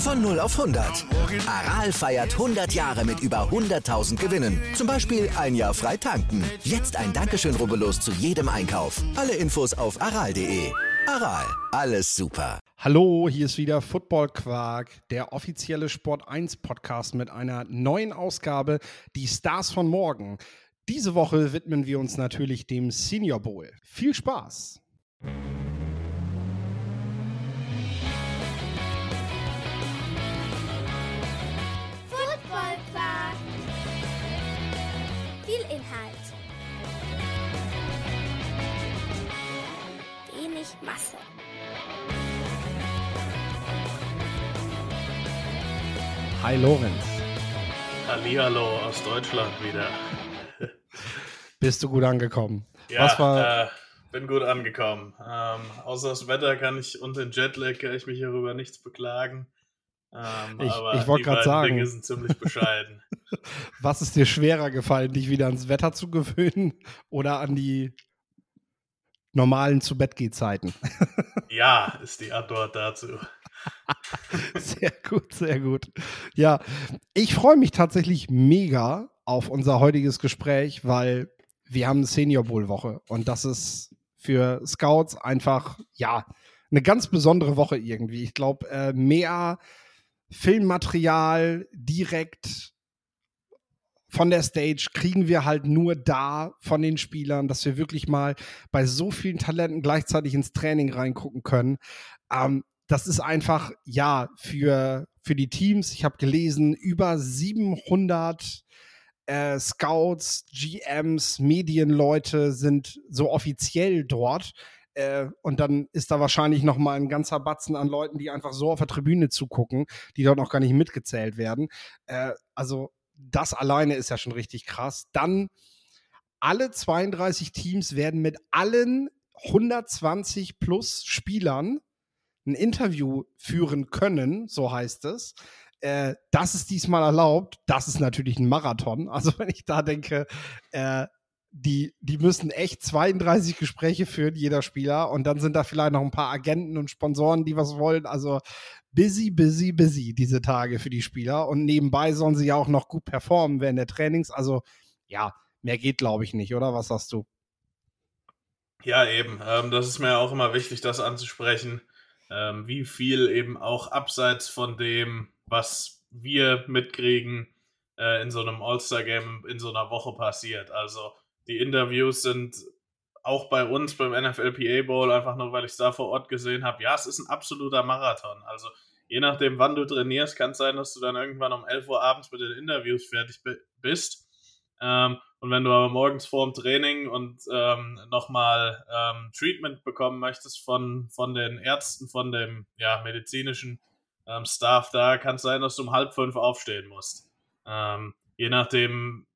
Von 0 auf 100. Aral feiert 100 Jahre mit über 100.000 Gewinnen. Zum Beispiel ein Jahr frei tanken. Jetzt ein Dankeschön, rubbellos zu jedem Einkauf. Alle Infos auf aral.de. Aral, alles super. Hallo, hier ist wieder Football Quark, der offizielle Sport 1 Podcast mit einer neuen Ausgabe, die Stars von morgen. Diese Woche widmen wir uns natürlich dem Senior Bowl. Viel Spaß! Wenig Masse. Hi Lorenz, Hallihallo aus Deutschland wieder. bist du gut angekommen? Ja, Was war, äh, bin gut angekommen. Ähm, außer das Wetter kann ich und den Jetlag kann ich mich hierüber nichts beklagen. Ähm, Ich- ich wollt die grad beiden sagen. Dinge sind ziemlich bescheiden. was ist dir schwerer gefallen, dich wieder ans Wetter zu gewöhnen oder an die normalen zu Bett Zeiten? ja, ist die Antwort dazu. Sehr gut, sehr gut. Ja, ich freue mich tatsächlich mega auf unser heutiges Gespräch, weil wir haben Senior Bowl Woche und das ist für Scouts einfach, ja, eine ganz besondere Woche irgendwie. Ich glaube, äh, mehr Filmmaterial direkt von der Stage kriegen wir halt nur da von den Spielern, dass wir wirklich mal bei so vielen Talenten gleichzeitig ins Training reingucken können. Ähm, das ist einfach, ja, für, für die Teams, ich habe gelesen, über 700 äh, Scouts, GMs, Medienleute sind so offiziell dort. Äh, und dann ist da wahrscheinlich noch mal ein ganzer Batzen an Leuten, die einfach so auf der Tribüne zugucken, die dort noch gar nicht mitgezählt werden. Äh, also das alleine ist ja schon richtig krass. Dann alle 32 Teams werden mit allen 120 plus Spielern ein Interview führen können, so heißt es. Äh, das ist diesmal erlaubt. Das ist natürlich ein Marathon. Also wenn ich da denke, äh, die, die müssen echt 32 Gespräche führen, jeder Spieler. Und dann sind da vielleicht noch ein paar Agenten und Sponsoren, die was wollen. Also busy, busy, busy diese Tage für die Spieler. Und nebenbei sollen sie ja auch noch gut performen während der Trainings. Also ja, mehr geht, glaube ich, nicht, oder? Was sagst du? Ja, eben. Ähm, das ist mir auch immer wichtig, das anzusprechen. Ähm, wie viel eben auch abseits von dem, was wir mitkriegen, äh, in so einem All-Star-Game in so einer Woche passiert. Also die Interviews sind auch bei uns beim NFLPA Bowl, einfach nur weil ich es da vor Ort gesehen habe. Ja, es ist ein absoluter Marathon. Also je nachdem, wann du trainierst, kann es sein, dass du dann irgendwann um 11 Uhr abends mit den Interviews fertig bi- bist. Ähm, und wenn du aber morgens vor dem Training und ähm, nochmal ähm, Treatment bekommen möchtest von, von den Ärzten, von dem ja, medizinischen ähm, Staff da, kann es sein, dass du um halb fünf aufstehen musst. Ähm, je nachdem,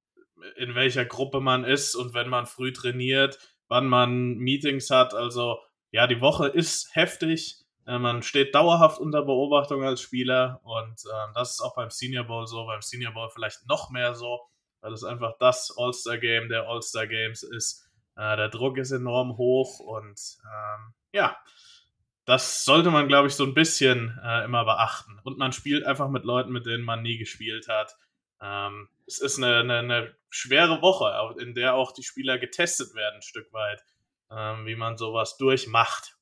in welcher Gruppe man ist und wenn man früh trainiert, wann man Meetings hat. Also ja, die Woche ist heftig. Äh, man steht dauerhaft unter Beobachtung als Spieler und ähm, das ist auch beim Senior Bowl so, beim Senior Bowl vielleicht noch mehr so, weil es einfach das All-Star-Game der All-Star Games ist. Äh, der Druck ist enorm hoch und ähm, ja, das sollte man, glaube ich, so ein bisschen äh, immer beachten. Und man spielt einfach mit Leuten, mit denen man nie gespielt hat. Ähm, es ist eine, eine, eine schwere Woche, in der auch die Spieler getestet werden, ein Stück weit, ähm, wie man sowas durchmacht.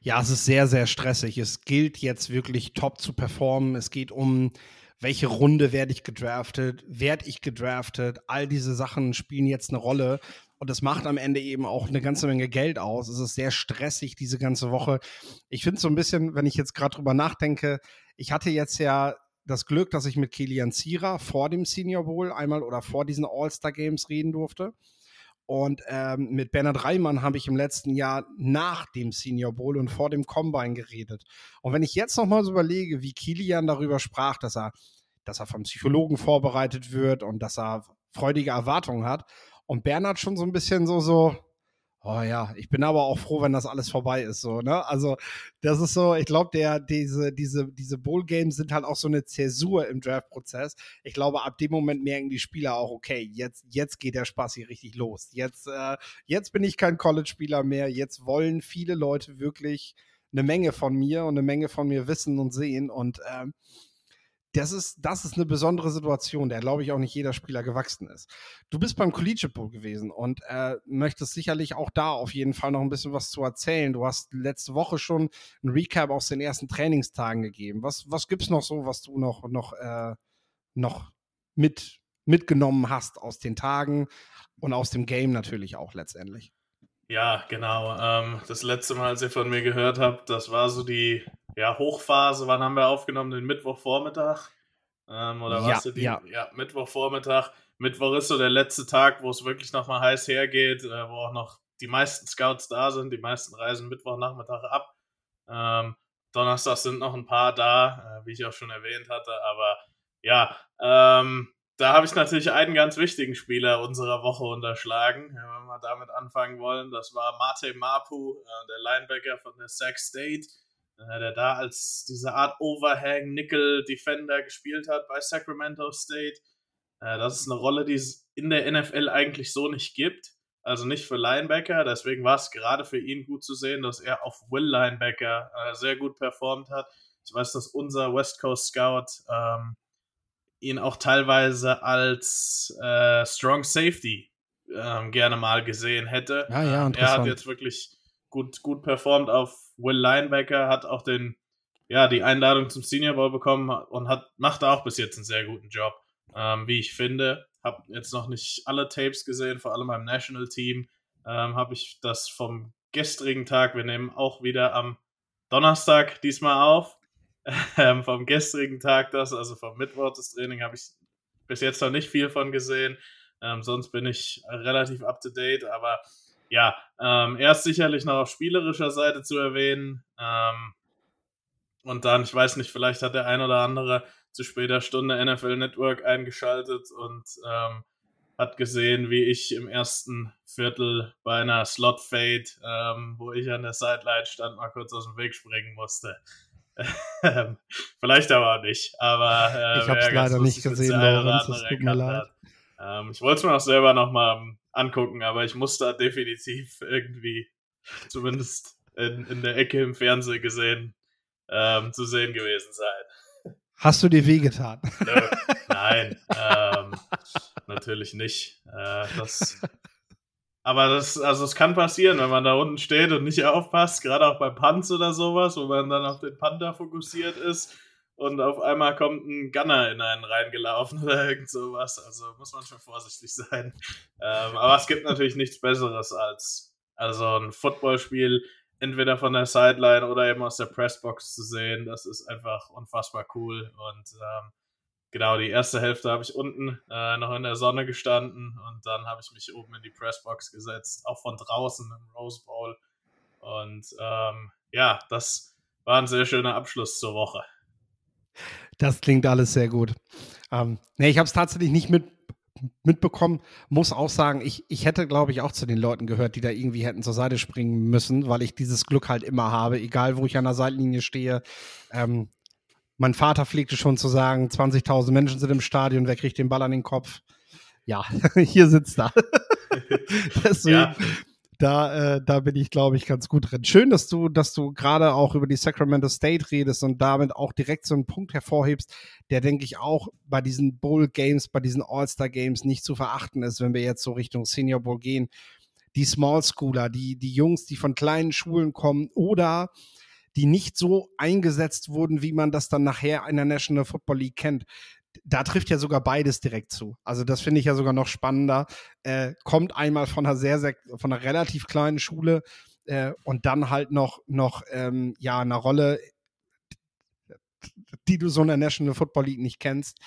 Ja, es ist sehr, sehr stressig. Es gilt jetzt wirklich top zu performen. Es geht um, welche Runde werde ich gedraftet, werde ich gedraftet. All diese Sachen spielen jetzt eine Rolle. Und das macht am Ende eben auch eine ganze Menge Geld aus. Es ist sehr stressig diese ganze Woche. Ich finde es so ein bisschen, wenn ich jetzt gerade drüber nachdenke, ich hatte jetzt ja das Glück, dass ich mit Kilian Zierer vor dem Senior Bowl einmal oder vor diesen All-Star Games reden durfte. Und ähm, mit Bernhard Reimann habe ich im letzten Jahr nach dem Senior Bowl und vor dem Combine geredet. Und wenn ich jetzt noch mal so überlege, wie Kilian darüber sprach, dass er dass er vom Psychologen vorbereitet wird und dass er freudige Erwartungen hat. Und Bernhard schon so ein bisschen so, so, oh ja, ich bin aber auch froh, wenn das alles vorbei ist, so, ne? Also, das ist so, ich glaube, der, diese, diese, diese Bowl-Games sind halt auch so eine Zäsur im Draft-Prozess. Ich glaube, ab dem Moment merken die Spieler auch, okay, jetzt, jetzt geht der Spaß hier richtig los. Jetzt, äh, jetzt bin ich kein College-Spieler mehr. Jetzt wollen viele Leute wirklich eine Menge von mir und eine Menge von mir wissen und sehen. Und ähm, das ist, das ist eine besondere Situation, der glaube ich auch nicht jeder Spieler gewachsen ist. Du bist beim Collegiate Bowl gewesen und äh, möchtest sicherlich auch da auf jeden Fall noch ein bisschen was zu erzählen. Du hast letzte Woche schon ein Recap aus den ersten Trainingstagen gegeben. Was, was gibt es noch so, was du noch, noch, äh, noch mit, mitgenommen hast aus den Tagen und aus dem Game natürlich auch letztendlich? Ja, genau. Ähm, das letzte Mal, als ihr von mir gehört habt, das war so die ja, Hochphase. Wann haben wir aufgenommen? Den Mittwochvormittag? Ähm, oder ja, was? Die, ja. ja, Mittwochvormittag. Mittwoch ist so der letzte Tag, wo es wirklich nochmal heiß hergeht, äh, wo auch noch die meisten Scouts da sind. Die meisten reisen Mittwochnachmittag ab. Ähm, Donnerstag sind noch ein paar da, äh, wie ich auch schon erwähnt hatte. Aber ja, ähm, da habe ich natürlich einen ganz wichtigen Spieler unserer Woche unterschlagen, wenn wir damit anfangen wollen. Das war Mate Mapu, äh, der Linebacker von der Sac State, äh, der da als diese Art Overhang Nickel Defender gespielt hat bei Sacramento State. Äh, das ist eine Rolle, die es in der NFL eigentlich so nicht gibt. Also nicht für Linebacker. Deswegen war es gerade für ihn gut zu sehen, dass er auf Will Linebacker sehr gut performt hat. Ich weiß, dass unser West Coast Scout ähm, ihn auch teilweise als äh, Strong Safety ähm, gerne mal gesehen hätte. Ja, ja, er hat jetzt wirklich gut, gut performt auf Will Linebacker, hat auch den, ja, die Einladung zum Senior Bowl bekommen und hat, macht auch bis jetzt einen sehr guten Job, ähm, wie ich finde. Hab jetzt noch nicht alle Tapes gesehen, vor allem beim National Team. Ähm, habe ich das vom gestrigen Tag, wir nehmen auch wieder am Donnerstag diesmal auf, ähm, vom gestrigen Tag das, also vom Mittwoch das Training, habe ich bis jetzt noch nicht viel von gesehen. Ähm, sonst bin ich relativ up to date, aber ja, ähm, er ist sicherlich noch auf spielerischer Seite zu erwähnen. Ähm, und dann, ich weiß nicht, vielleicht hat der ein oder andere zu später Stunde NFL Network eingeschaltet und ähm, hat gesehen, wie ich im ersten Viertel bei einer Slot Fade, ähm, wo ich an der Sideline stand, mal kurz aus dem Weg springen musste. Ähm, vielleicht aber auch nicht. Aber äh, ich habe es leider nicht gesehen, Lorenz. Es tut mir leid. Ähm, ich wollte es mir auch selber nochmal ähm, angucken, aber ich muss da definitiv irgendwie, zumindest in, in der Ecke im Fernsehen gesehen, ähm, zu sehen gewesen sein. Hast du dir wehgetan? Nö, nein, ähm, natürlich nicht. Äh, das aber das, also es kann passieren, wenn man da unten steht und nicht aufpasst, gerade auch bei Punts oder sowas, wo man dann auf den Panther fokussiert ist und auf einmal kommt ein Gunner in einen reingelaufen oder irgend sowas. Also muss man schon vorsichtig sein. Ähm, aber es gibt natürlich nichts Besseres als also ein Footballspiel entweder von der Sideline oder eben aus der Pressbox zu sehen. Das ist einfach unfassbar cool und ähm, genau, die erste Hälfte habe ich unten äh, noch in der Sonne gestanden und dann habe ich mich oben in die Pressbox gesetzt, auch von draußen im Rose Bowl. Und ähm, ja, das war ein sehr schöner Abschluss zur Woche. Das klingt alles sehr gut. Ähm, nee, ich habe es tatsächlich nicht mit, mitbekommen. Muss auch sagen, ich, ich hätte, glaube ich, auch zu den Leuten gehört, die da irgendwie hätten zur Seite springen müssen, weil ich dieses Glück halt immer habe, egal wo ich an der Seitenlinie stehe. Ähm, mein Vater pflegte schon zu sagen, 20.000 Menschen sind im Stadion, wer kriegt den Ball an den Kopf? Ja, hier sitzt er. Deswegen, ja. da, äh, da bin ich, glaube ich, ganz gut drin. Schön, dass du, dass du gerade auch über die Sacramento State redest und damit auch direkt so einen Punkt hervorhebst, der, denke ich, auch bei diesen Bowl Games, bei diesen All-Star Games nicht zu verachten ist, wenn wir jetzt so Richtung Senior Bowl gehen. Die Small Schooler, die, die Jungs, die von kleinen Schulen kommen oder die nicht so eingesetzt wurden, wie man das dann nachher in der National Football League kennt. Da trifft ja sogar beides direkt zu. Also das finde ich ja sogar noch spannender. Äh, kommt einmal von einer sehr, sehr, von einer relativ kleinen Schule äh, und dann halt noch, noch ähm, ja, eine Rolle, die du so in der National Football League nicht kennst.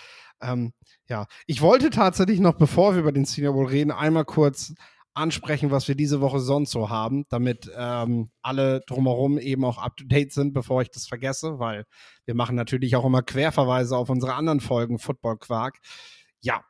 Ähm, ja, ich wollte tatsächlich noch, bevor wir über den Senior Bowl reden, einmal kurz ansprechen, was wir diese Woche sonst so haben, damit ähm, alle drumherum eben auch up-to-date sind, bevor ich das vergesse, weil wir machen natürlich auch immer Querverweise auf unsere anderen Folgen Football Quark. Ja,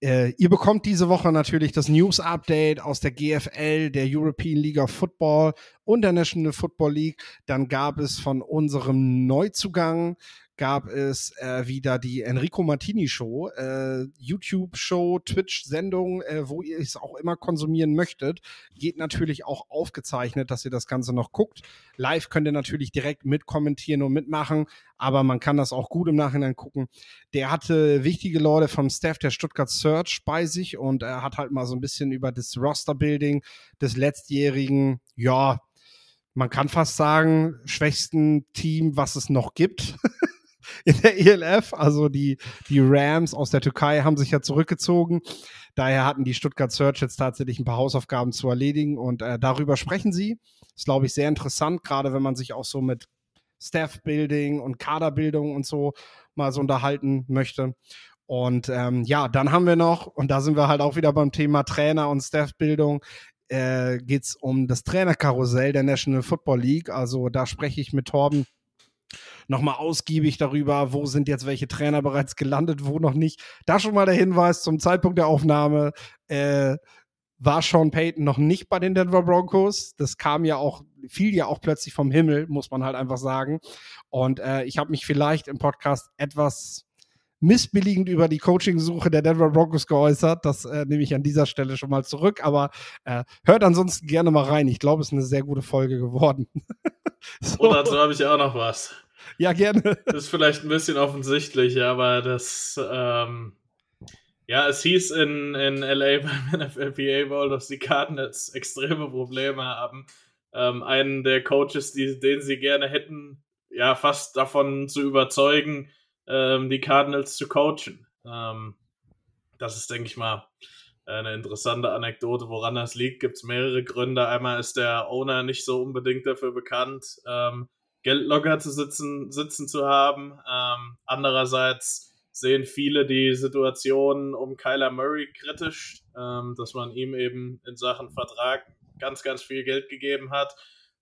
äh, ihr bekommt diese Woche natürlich das News-Update aus der GFL, der European League of Football und der National Football League. Dann gab es von unserem Neuzugang gab es äh, wieder die Enrico Martini Show, äh, YouTube-Show, Twitch-Sendung, äh, wo ihr es auch immer konsumieren möchtet. Geht natürlich auch aufgezeichnet, dass ihr das Ganze noch guckt. Live könnt ihr natürlich direkt mitkommentieren und mitmachen, aber man kann das auch gut im Nachhinein gucken. Der hatte wichtige Leute vom Staff der Stuttgart Search bei sich und er hat halt mal so ein bisschen über das Roster-Building des letztjährigen, ja, man kann fast sagen, schwächsten Team, was es noch gibt. in der ELF. Also die, die Rams aus der Türkei haben sich ja zurückgezogen. Daher hatten die Stuttgart Search jetzt tatsächlich ein paar Hausaufgaben zu erledigen und äh, darüber sprechen sie. Ist, glaube ich, sehr interessant, gerade wenn man sich auch so mit Staff-Building und Kaderbildung und so mal so unterhalten möchte. Und ähm, ja, dann haben wir noch, und da sind wir halt auch wieder beim Thema Trainer und Staff-Bildung, äh, geht es um das Trainerkarussell der National Football League. Also da spreche ich mit Torben nochmal ausgiebig darüber, wo sind jetzt welche Trainer bereits gelandet, wo noch nicht. Da schon mal der Hinweis zum Zeitpunkt der Aufnahme. Äh, war Sean Payton noch nicht bei den Denver Broncos. Das kam ja auch, fiel ja auch plötzlich vom Himmel, muss man halt einfach sagen. Und äh, ich habe mich vielleicht im Podcast etwas missbilligend über die Coaching-Suche der Denver Broncos geäußert. Das äh, nehme ich an dieser Stelle schon mal zurück. Aber äh, hört ansonsten gerne mal rein. Ich glaube, es ist eine sehr gute Folge geworden. so. Und dazu habe ich auch noch was. Ja, gerne. Das ist vielleicht ein bisschen offensichtlich, aber das, ähm, ja, es hieß in, in LA beim NFLPA Bowl, dass die Cardinals extreme Probleme haben. Ähm, einen der Coaches, die, den sie gerne hätten, ja, fast davon zu überzeugen, ähm, die Cardinals zu coachen. Ähm, das ist, denke ich mal, eine interessante Anekdote. Woran das liegt, gibt es mehrere Gründe. Einmal ist der Owner nicht so unbedingt dafür bekannt, ähm, Geld locker zu sitzen, sitzen zu haben. Ähm, andererseits sehen viele die Situation um Kyler Murray kritisch, ähm, dass man ihm eben in Sachen Vertrag ganz, ganz viel Geld gegeben hat,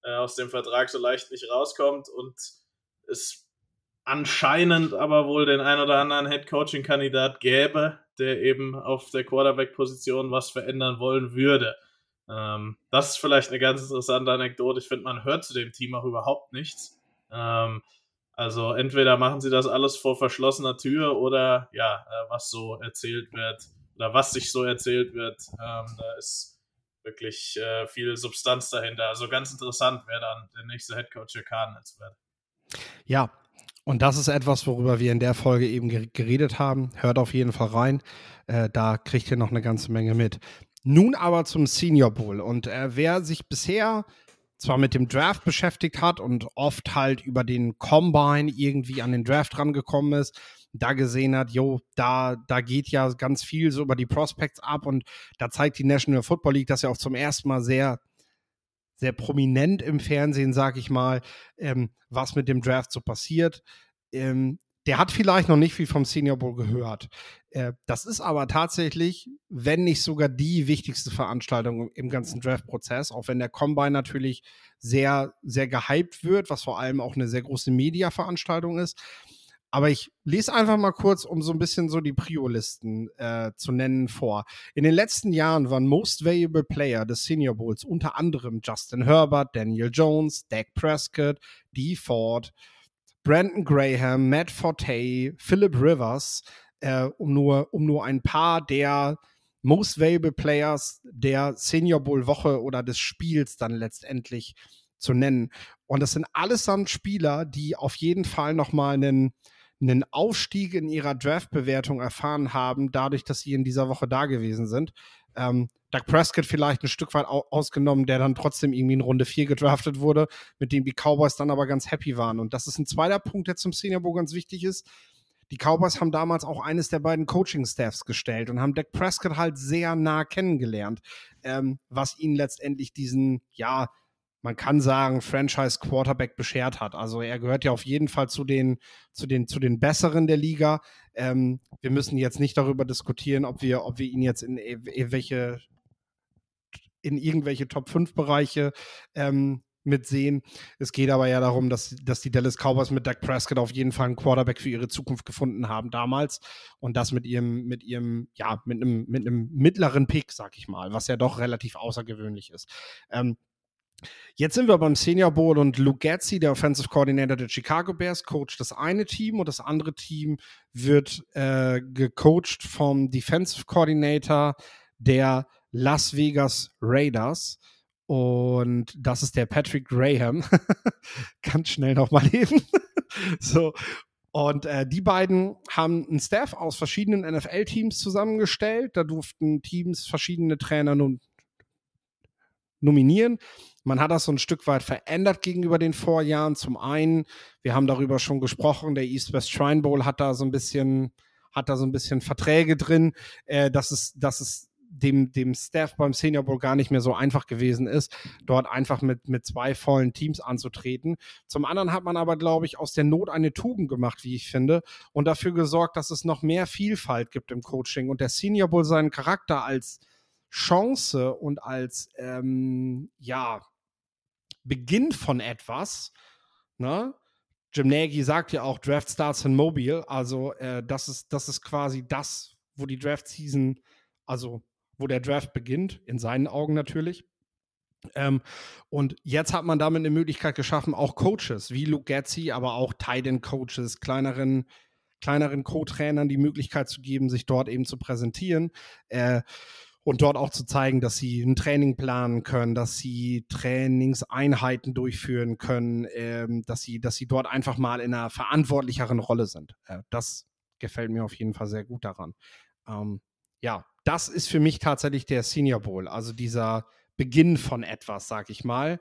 äh, aus dem Vertrag so leicht nicht rauskommt und es anscheinend aber wohl den ein oder anderen Head-Coaching-Kandidat gäbe, der eben auf der Quarterback-Position was verändern wollen würde. Ähm, das ist vielleicht eine ganz interessante Anekdote. Ich finde, man hört zu dem Team auch überhaupt nichts. Ähm, also entweder machen sie das alles vor verschlossener Tür oder ja, äh, was so erzählt wird oder was sich so erzählt wird, ähm, da ist wirklich äh, viel Substanz dahinter. Also ganz interessant, wer dann der nächste Headcoach der Cardinals wird. Ja, und das ist etwas, worüber wir in der Folge eben geredet haben. Hört auf jeden Fall rein. Äh, da kriegt ihr noch eine ganze Menge mit. Nun aber zum Senior Bowl. Und äh, wer sich bisher zwar mit dem Draft beschäftigt hat und oft halt über den Combine irgendwie an den Draft rangekommen ist, da gesehen hat, jo, da, da geht ja ganz viel so über die Prospects ab und da zeigt die National Football League das ja auch zum ersten Mal sehr, sehr prominent im Fernsehen, sag ich mal, ähm, was mit dem Draft so passiert. Ähm, der hat vielleicht noch nicht viel vom Senior Bowl gehört. Äh, das ist aber tatsächlich, wenn nicht sogar die wichtigste Veranstaltung im ganzen Draft-Prozess, auch wenn der Combine natürlich sehr, sehr gehypt wird, was vor allem auch eine sehr große Media-Veranstaltung ist. Aber ich lese einfach mal kurz, um so ein bisschen so die Prio-Listen äh, zu nennen, vor. In den letzten Jahren waren Most Valuable Player des Senior Bowls unter anderem Justin Herbert, Daniel Jones, Dak Prescott, Dee Ford, Brandon Graham, Matt Forte, Philip Rivers, äh, um, nur, um nur ein paar der Most Valuable Players der Senior Bowl Woche oder des Spiels dann letztendlich zu nennen. Und das sind allesamt Spieler, die auf jeden Fall nochmal einen, einen Aufstieg in ihrer Draft-Bewertung erfahren haben, dadurch, dass sie in dieser Woche da gewesen sind. Ähm, Doug Prescott vielleicht ein Stück weit ausgenommen, der dann trotzdem irgendwie in Runde 4 gedraftet wurde, mit dem die Cowboys dann aber ganz happy waren. Und das ist ein zweiter Punkt, der zum Senior Bowl ganz wichtig ist. Die Cowboys haben damals auch eines der beiden Coaching-Staffs gestellt und haben Dak Prescott halt sehr nah kennengelernt, ähm, was ihnen letztendlich diesen, ja, man kann sagen, Franchise-Quarterback beschert hat. Also er gehört ja auf jeden Fall zu den, zu den, zu den Besseren der Liga. Ähm, wir müssen jetzt nicht darüber diskutieren, ob wir, ob wir ihn jetzt in welche in irgendwelche Top 5 Bereiche ähm, mitsehen. Es geht aber ja darum, dass, dass die Dallas Cowboys mit Dak Prescott auf jeden Fall einen Quarterback für ihre Zukunft gefunden haben damals und das mit ihrem, mit ihrem, ja, mit einem, mit einem mittleren Pick, sag ich mal, was ja doch relativ außergewöhnlich ist. Ähm, Jetzt sind wir beim Senior Bowl und Luke Gatzi, der Offensive Coordinator der Chicago Bears, coacht das eine Team und das andere Team wird äh, gecoacht vom Defensive Coordinator der Las Vegas Raiders. Und das ist der Patrick Graham. Ganz schnell nochmal eben. so. Und äh, die beiden haben einen Staff aus verschiedenen NFL-Teams zusammengestellt. Da durften Teams verschiedene Trainer nun nominieren. Man hat das so ein Stück weit verändert gegenüber den Vorjahren. Zum einen, wir haben darüber schon gesprochen, der East West Shrine Bowl hat da so ein bisschen, hat da so ein bisschen Verträge drin, äh, dass es, dass es dem, dem Staff beim Senior Bowl gar nicht mehr so einfach gewesen ist, dort einfach mit, mit zwei vollen Teams anzutreten. Zum anderen hat man aber, glaube ich, aus der Not eine Tugend gemacht, wie ich finde, und dafür gesorgt, dass es noch mehr Vielfalt gibt im Coaching und der Senior Bowl seinen Charakter als Chance und als, ähm, ja, Beginn von etwas, ne? Jim Nagy sagt ja auch, Draft starts in Mobile, also äh, das, ist, das ist quasi das, wo die Draft-Season, also wo der Draft beginnt, in seinen Augen natürlich. Ähm, und jetzt hat man damit eine Möglichkeit geschaffen, auch Coaches wie Luke Gatzi, aber auch Titan Coaches, kleineren, kleineren Co-Trainern die Möglichkeit zu geben, sich dort eben zu präsentieren. Äh, und dort auch zu zeigen, dass sie ein Training planen können, dass sie Trainingseinheiten durchführen können, ähm, dass sie, dass sie dort einfach mal in einer verantwortlicheren Rolle sind. Äh, das gefällt mir auf jeden Fall sehr gut daran. Ähm, ja, das ist für mich tatsächlich der Senior Bowl, also dieser Beginn von etwas, sag ich mal.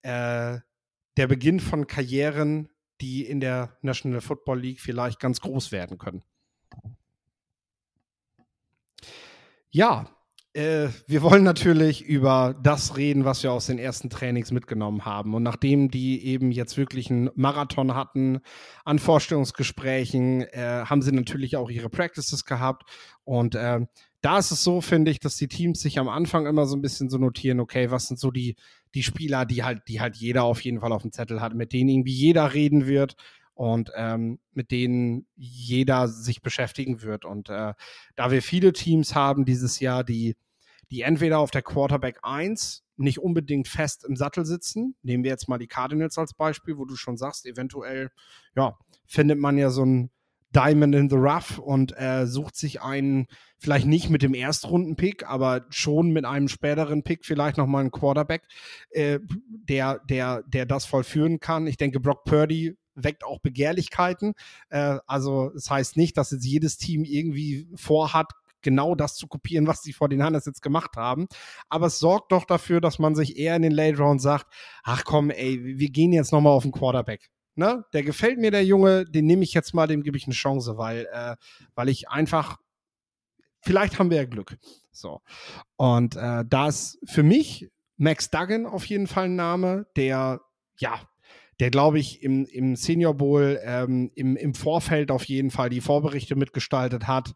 Äh, der Beginn von Karrieren, die in der National Football League vielleicht ganz groß werden können. Ja, äh, wir wollen natürlich über das reden, was wir aus den ersten Trainings mitgenommen haben. Und nachdem die eben jetzt wirklich einen Marathon hatten an Vorstellungsgesprächen, äh, haben sie natürlich auch ihre Practices gehabt. Und äh, da ist es so, finde ich, dass die Teams sich am Anfang immer so ein bisschen so notieren, okay, was sind so die, die Spieler, die halt, die halt jeder auf jeden Fall auf dem Zettel hat, mit denen irgendwie jeder reden wird und ähm, mit denen jeder sich beschäftigen wird. Und äh, da wir viele Teams haben dieses Jahr, die die entweder auf der Quarterback 1 nicht unbedingt fest im Sattel sitzen. Nehmen wir jetzt mal die Cardinals als Beispiel, wo du schon sagst, eventuell, ja, findet man ja so ein Diamond in the Rough und äh, sucht sich einen, vielleicht nicht mit dem Erstrunden-Pick, aber schon mit einem späteren Pick vielleicht nochmal einen Quarterback, äh, der, der, der das vollführen kann. Ich denke, Brock Purdy weckt auch Begehrlichkeiten. Äh, also das heißt nicht, dass jetzt jedes Team irgendwie vorhat, genau das zu kopieren, was die vor den Hunters jetzt gemacht haben. Aber es sorgt doch dafür, dass man sich eher in den Late Round sagt, ach komm, ey, wir gehen jetzt nochmal auf den Quarterback. Ne? Der gefällt mir, der Junge, den nehme ich jetzt mal, dem gebe ich eine Chance, weil, äh, weil ich einfach, vielleicht haben wir ja Glück. So. Und äh, da ist für mich Max Duggan auf jeden Fall ein Name, der, ja, der, glaube ich, im, im Senior Bowl ähm, im, im Vorfeld auf jeden Fall die Vorberichte mitgestaltet hat,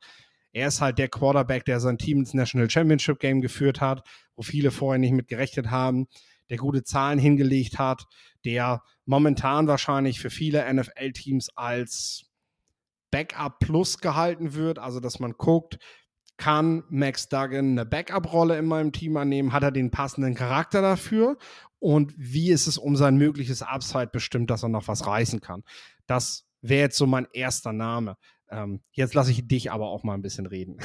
er ist halt der Quarterback, der sein Team ins National Championship Game geführt hat, wo viele vorher nicht mit gerechnet haben, der gute Zahlen hingelegt hat, der momentan wahrscheinlich für viele NFL-Teams als Backup Plus gehalten wird, also dass man guckt, kann Max Duggan eine Backup-Rolle in meinem Team annehmen? Hat er den passenden Charakter dafür? Und wie ist es um sein mögliches Upside bestimmt, dass er noch was reißen kann? Das wäre jetzt so mein erster Name. Ähm, jetzt lasse ich dich aber auch mal ein bisschen reden.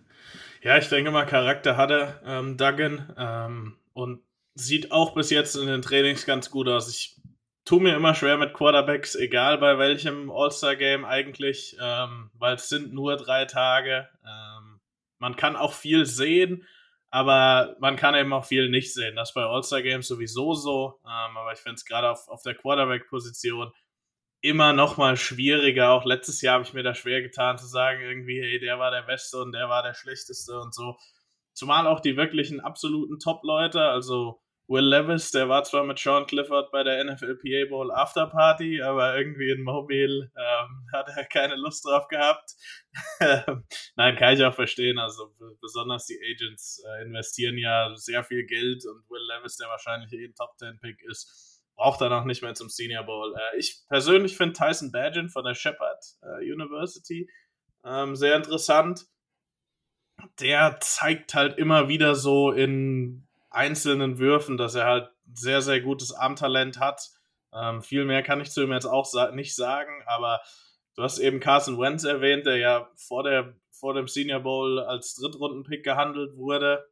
ja, ich denke mal, Charakter hat er, ähm, Duggan. Ähm, und sieht auch bis jetzt in den Trainings ganz gut aus. Ich tue mir immer schwer mit Quarterbacks, egal bei welchem All-Star-Game eigentlich, ähm, weil es sind nur drei Tage. Ähm, man kann auch viel sehen, aber man kann eben auch viel nicht sehen. Das bei All-Star-Games sowieso so, ähm, aber ich finde es gerade auf, auf der Quarterback-Position immer noch mal schwieriger. Auch letztes Jahr habe ich mir da schwer getan zu sagen, irgendwie, hey, der war der Beste und der war der Schlechteste und so. Zumal auch die wirklichen absoluten Top-Leute, also Will Levis, der war zwar mit Sean Clifford bei der NFLPA Bowl Afterparty, aber irgendwie in Mobile ähm, hat er keine Lust drauf gehabt. Nein, kann ich auch verstehen. Also besonders die Agents äh, investieren ja sehr viel Geld und Will Levis, der wahrscheinlich eh ein Top 10 Pick ist, braucht noch nicht mehr zum Senior Bowl. Äh, ich persönlich finde Tyson Badgett von der Shepard äh, University ähm, sehr interessant. Der zeigt halt immer wieder so in einzelnen Würfen, dass er halt sehr, sehr gutes Armtalent hat. Ähm, viel mehr kann ich zu ihm jetzt auch sa nicht sagen, aber du hast eben Carson Wentz erwähnt, der ja vor, der, vor dem Senior Bowl als Drittrunden-Pick gehandelt wurde.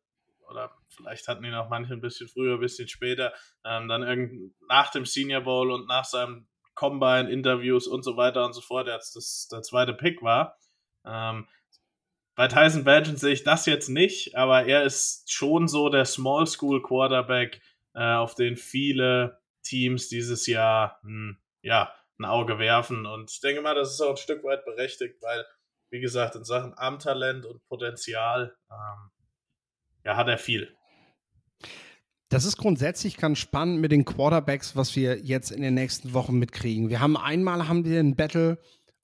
Oder vielleicht hatten ihn auch manche ein bisschen früher, ein bisschen später. Ähm, dann irgend nach dem Senior Bowl und nach seinem Combine, Interviews und so weiter und so fort, als das der zweite Pick war. Ähm, bei Tyson Bagent sehe ich das jetzt nicht, aber er ist schon so der Small School Quarterback, äh, auf den viele Teams dieses Jahr mh, hm, ja, ein Auge werfen. Und ich denke mal, das ist auch ein Stück weit berechtigt, weil, wie gesagt, in Sachen Armtalent und Potenzial ähm, ja, hat er viel. Das ist grundsätzlich ganz spannend mit den Quarterbacks, was wir jetzt in den nächsten Wochen mitkriegen. Wir haben einmal haben wir ein Battle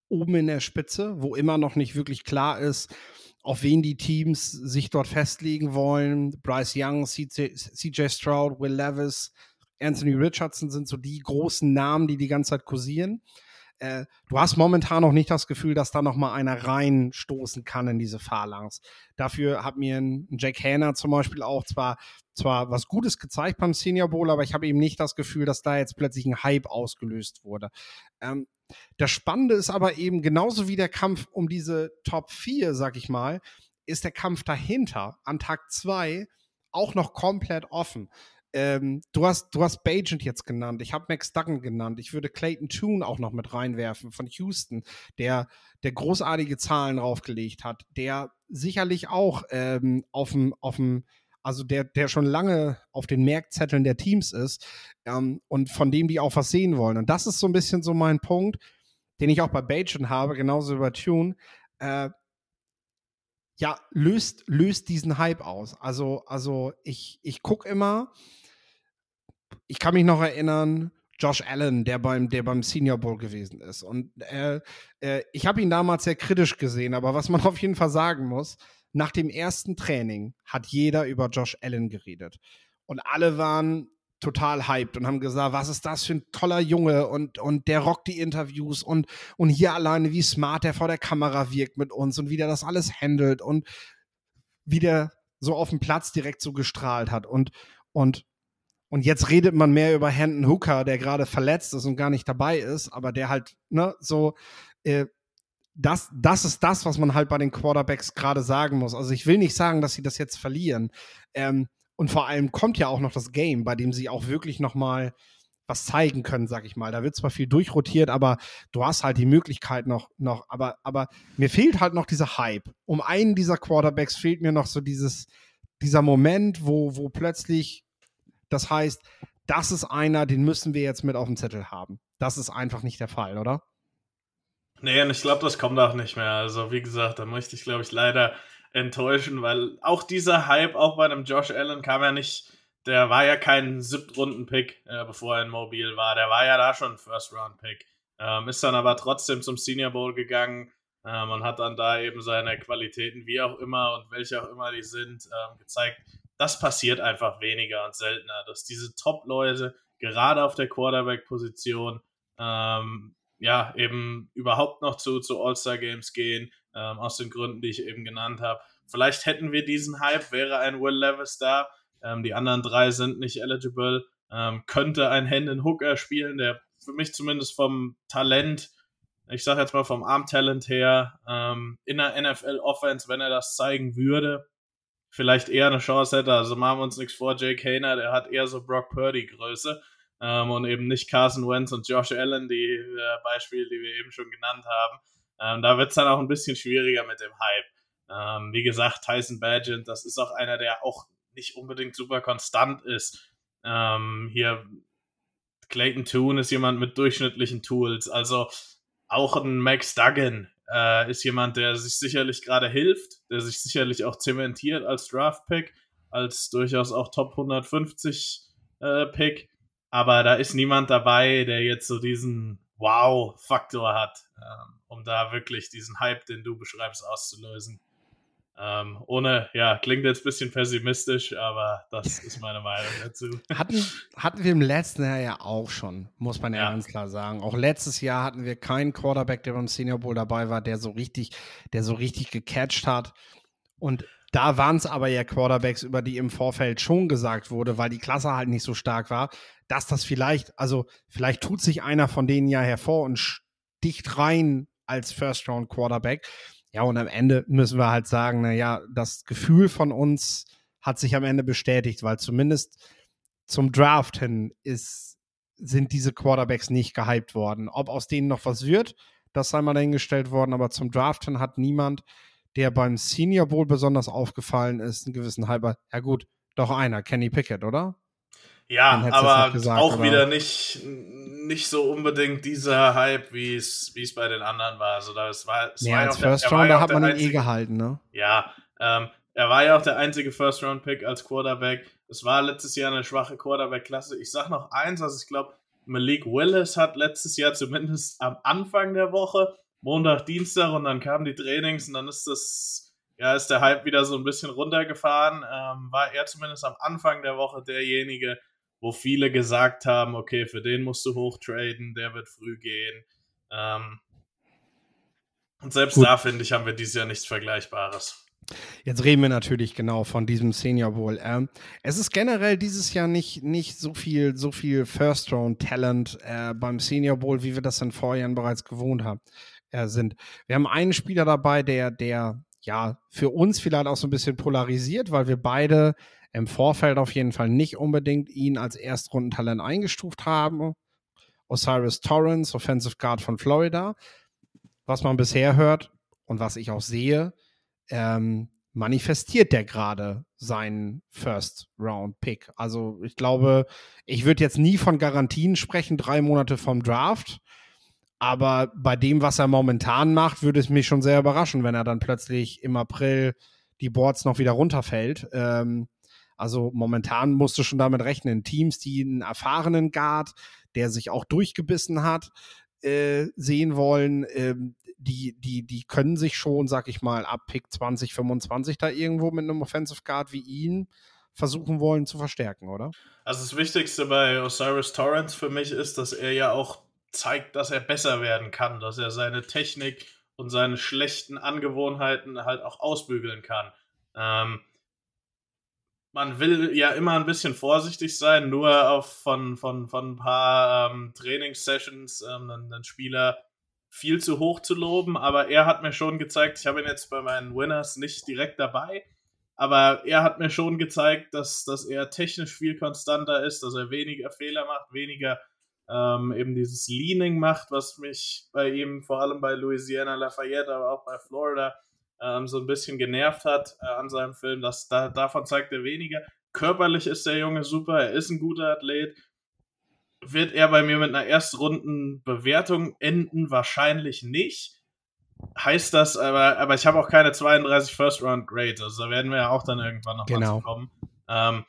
oben in der Spitze, wo immer noch nicht wirklich klar ist, auf wen die Teams sich dort festlegen wollen. Bryce Young, CJ, Stroud, Will Levis, Anthony Richardson sind so die großen Namen, die die ganze Zeit kursieren. Äh, du hast momentan noch nicht das Gefühl, dass da noch mal einer reinstoßen kann in diese Phalanx. Dafür hat mir ein Jack Hanna zum Beispiel auch zwar, zwar was Gutes gezeigt beim Senior Bowl, aber ich habe eben nicht das Gefühl, dass da jetzt plötzlich ein Hype ausgelöst wurde. Ähm, das Spannende ist aber eben genauso wie der Kampf um diese Top 4, sag ich mal, ist der Kampf dahinter an Tag 2 auch noch komplett offen. Ähm, du hast, du hast Bagent jetzt genannt, ich habe Max Duggan genannt, ich würde Clayton Toon auch noch mit reinwerfen von Houston, der, der großartige Zahlen draufgelegt hat, der sicherlich auch ähm, auf dem, also der, der schon lange auf den Merkzetteln der Teams ist ähm, und von dem die auch was sehen wollen. Und das ist so ein bisschen so mein Punkt, den ich auch bei Bajan habe, genauso bei Tune. Äh, ja, löst, löst diesen Hype aus. Also, also ich, ich gucke immer, ich kann mich noch erinnern, Josh Allen, der beim, der beim Senior Bowl gewesen ist. Und äh, äh, ich habe ihn damals sehr kritisch gesehen, aber was man auf jeden Fall sagen muss, nach dem ersten Training hat jeder über Josh Allen geredet. Und alle waren total hyped und haben gesagt, was ist das für ein toller Junge und, und der rockt die Interviews und, und hier alleine, wie smart der vor der Kamera wirkt mit uns und wie der das alles handelt und wie der so auf dem Platz direkt so gestrahlt hat. Und, und, und jetzt redet man mehr über Hendon Hooker, der gerade verletzt ist und gar nicht dabei ist, aber der halt, ne, so, äh, das, das ist das, was man halt bei den Quarterbacks gerade sagen muss. Also ich will nicht sagen, dass sie das jetzt verlieren. Ähm, und vor allem kommt ja auch noch das Game, bei dem sie auch wirklich noch mal was zeigen können, sag ich mal. Da wird zwar viel durchrotiert, aber du hast halt die Möglichkeit noch, noch, aber, aber mir fehlt halt noch dieser Hype. Um einen dieser Quarterbacks fehlt mir noch so dieses, dieser Moment, wo, wo plötzlich das heißt, das ist einer, den müssen wir jetzt mit auf dem Zettel haben. Das ist einfach nicht der Fall, oder? Nee, und ich glaube, das kommt auch nicht mehr. Also, wie gesagt, da möchte ich, glaube ich, leider enttäuschen, weil auch dieser Hype, auch bei einem Josh Allen, kam ja nicht, der war ja kein Siebtrunden-Pick, äh, bevor er in Mobile war. Der war ja da schon ein First-Round-Pick. Ähm, ist dann aber trotzdem zum Senior Bowl gegangen ähm, und hat dann da eben seine Qualitäten, wie auch immer und welche auch immer die sind, ähm, gezeigt. Das passiert einfach weniger und seltener, dass diese Top-Leute, gerade auf der Quarterback-Position, ähm, ja, eben überhaupt noch zu, zu All-Star-Games gehen, ähm, aus den Gründen, die ich eben genannt habe. Vielleicht hätten wir diesen Hype, wäre ein Will Levis da. Ähm, die anderen drei sind nicht eligible. Ähm, könnte ein Hendon Hooker spielen, der für mich zumindest vom Talent, ich sage jetzt mal vom Armtalent her, ähm, in der NFL-Offense, wenn er das zeigen würde, vielleicht eher eine Chance hätte. Also machen wir uns nichts vor, Jake Hayner, der hat eher so Brock Purdy-Größe ähm, und eben nicht Carson Wentz und Josh Allen, die äh, Beispiele, die wir eben schon genannt haben. Ähm, da wird es dann auch ein bisschen schwieriger mit dem Hype. Ähm, wie gesagt, Tyson Badgett, das ist auch einer, der auch nicht unbedingt super konstant ist. Ähm, hier Clayton Toon ist jemand mit durchschnittlichen Tools. Also auch ein Max Duggan äh, ist jemand, der sich sicherlich gerade hilft, der sich sicherlich auch zementiert als Draft-Pick, als durchaus auch Top 150 äh, Pick, aber da ist niemand dabei, der jetzt so diesen Wow-Faktor hat, ähm, um da wirklich diesen Hype, den du beschreibst, auszulösen. Ähm, ohne, ja, klingt jetzt ein bisschen pessimistisch, aber das ist meine Meinung dazu. Hatten, hatten wir im letzten Jahr ja auch schon, muss man ja, ja, ganz klar sagen. Auch letztes Jahr hatten wir keinen Quarterback, der beim Senior Bowl dabei war, der so richtig, der so richtig gecatcht hat. Und da waren es aber ja Quarterbacks, über die im Vorfeld schon gesagt wurde, weil die Klasse halt nicht so stark war, dass das vielleicht, also vielleicht tut sich einer von denen ja hervor und sticht rein als First-Round-Quarterback. Ja, und am Ende müssen wir halt sagen, naja, das Gefühl von uns hat sich am Ende bestätigt, weil zumindest zum Draft hin ist, sind diese Quarterbacks nicht gehypt worden. Ob aus denen noch was wird, das sei mal dahingestellt worden, aber zum Draft hin hat niemand, der beim Senior Bowl besonders aufgefallen ist, einen gewissen Hyper. Ja gut, doch einer, Kenny Pickett, oder? Ja, aber gesagt, auch oder? wieder nicht, nicht so unbedingt dieser Hype, wie es bei den anderen war. Also das war, es nee, war als ja First Round, da hat man ihn eh gehalten, ne? Ja, ähm, er war ja auch der einzige First Round Pick als Quarterback. Es war letztes Jahr eine schwache Quarterback-Klasse. Ich sag noch eins, also ich glaube, Malik Willis hat letztes Jahr zumindest am Anfang der Woche, Montag, Dienstag und dann kamen die Trainings und dann ist das, ja, ist der Hype wieder so ein bisschen runtergefahren. Ähm, war er zumindest am Anfang der Woche derjenige, wo viele gesagt haben, okay, für den musst du hochtraden, der wird früh gehen. Ähm, und selbst Gut. da, finde ich, haben wir dieses Jahr nichts Vergleichbares. Jetzt reden wir natürlich genau von diesem Senior Bowl. Ähm, es ist generell dieses Jahr nicht, nicht so viel, so viel First-Round-Talent äh, beim Senior Bowl, wie wir das in Vorjahren bereits gewohnt haben, äh, sind. Wir haben einen Spieler dabei, der, der ja für uns vielleicht auch so ein bisschen polarisiert, weil wir beide im Vorfeld auf jeden Fall nicht unbedingt ihn als Erstrundentalent eingestuft haben. Osiris Torrance, Offensive Guard von Florida. Was man bisher hört und was ich auch sehe, ähm, manifestiert der gerade seinen First-Round-Pick. Also ich glaube, ich würde jetzt nie von Garantien sprechen, drei Monate vom Draft. Aber bei dem, was er momentan macht, würde es mich schon sehr überraschen, wenn er dann plötzlich im April die Boards noch wieder runterfällt. Ähm, also momentan musst du schon damit rechnen. Teams, die einen erfahrenen Guard, der sich auch durchgebissen hat, äh, sehen wollen, äh, die, die, die können sich schon, sag ich mal, ab Pick 2025 da irgendwo mit einem Offensive Guard wie ihn versuchen wollen zu verstärken, oder? Also das Wichtigste bei Osiris Torrance für mich ist, dass er ja auch zeigt, dass er besser werden kann, dass er seine Technik und seine schlechten Angewohnheiten halt auch ausbügeln kann. Ähm, man will ja immer ein bisschen vorsichtig sein, nur auf von, von, von ein paar ähm, Trainingssessions ähm, einen, Spieler viel zu hoch zu loben, aber er hat mir schon gezeigt, ich habe ihn jetzt bei meinen Winners nicht direkt dabei, aber er hat mir schon gezeigt, dass, dass er technisch viel konstanter ist, dass er weniger Fehler macht, weniger ähm, eben dieses Leaning macht, was mich bei ihm vor allem bei Louisiana Lafayette, aber auch bei Florida ähm, so ein bisschen genervt hat äh, an seinem Film. Das, da, davon zeigt er weniger. Körperlich ist der Junge super, er ist ein guter Athlet. Wird er bei mir mit einer Erstrundenbewertung enden? Wahrscheinlich nicht. Heißt das, aber, aber ich habe auch keine 32 First Round Grades, also da werden wir ja auch dann irgendwann noch genau. kommen. Ähm,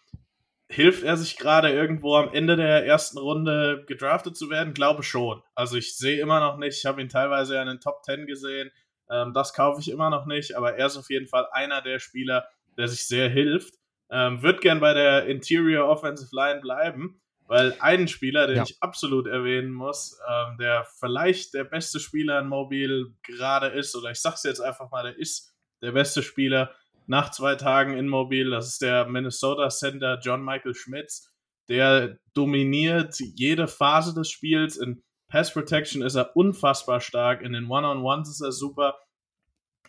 hilft er sich gerade irgendwo am Ende der ersten Runde gedraftet zu werden? Glaube schon. Also ich sehe immer noch nicht, ich habe ihn teilweise in den Top 10 gesehen, ähm, das kaufe ich immer noch nicht, aber er ist auf jeden Fall einer der Spieler, der sich sehr hilft. Ähm, wird gern bei der Interior Offensive Line bleiben, weil einen Spieler, den ja. ich absolut erwähnen muss, ähm, der vielleicht der beste Spieler in Mobil gerade ist, oder ich sag's jetzt einfach mal, der ist der beste Spieler nach zwei Tagen in Mobil, das ist der Minnesota Center John Michael Schmitz. Der dominiert jede Phase des Spiels in Pass Protection ist er unfassbar stark. In den One-on-Ones ist er super.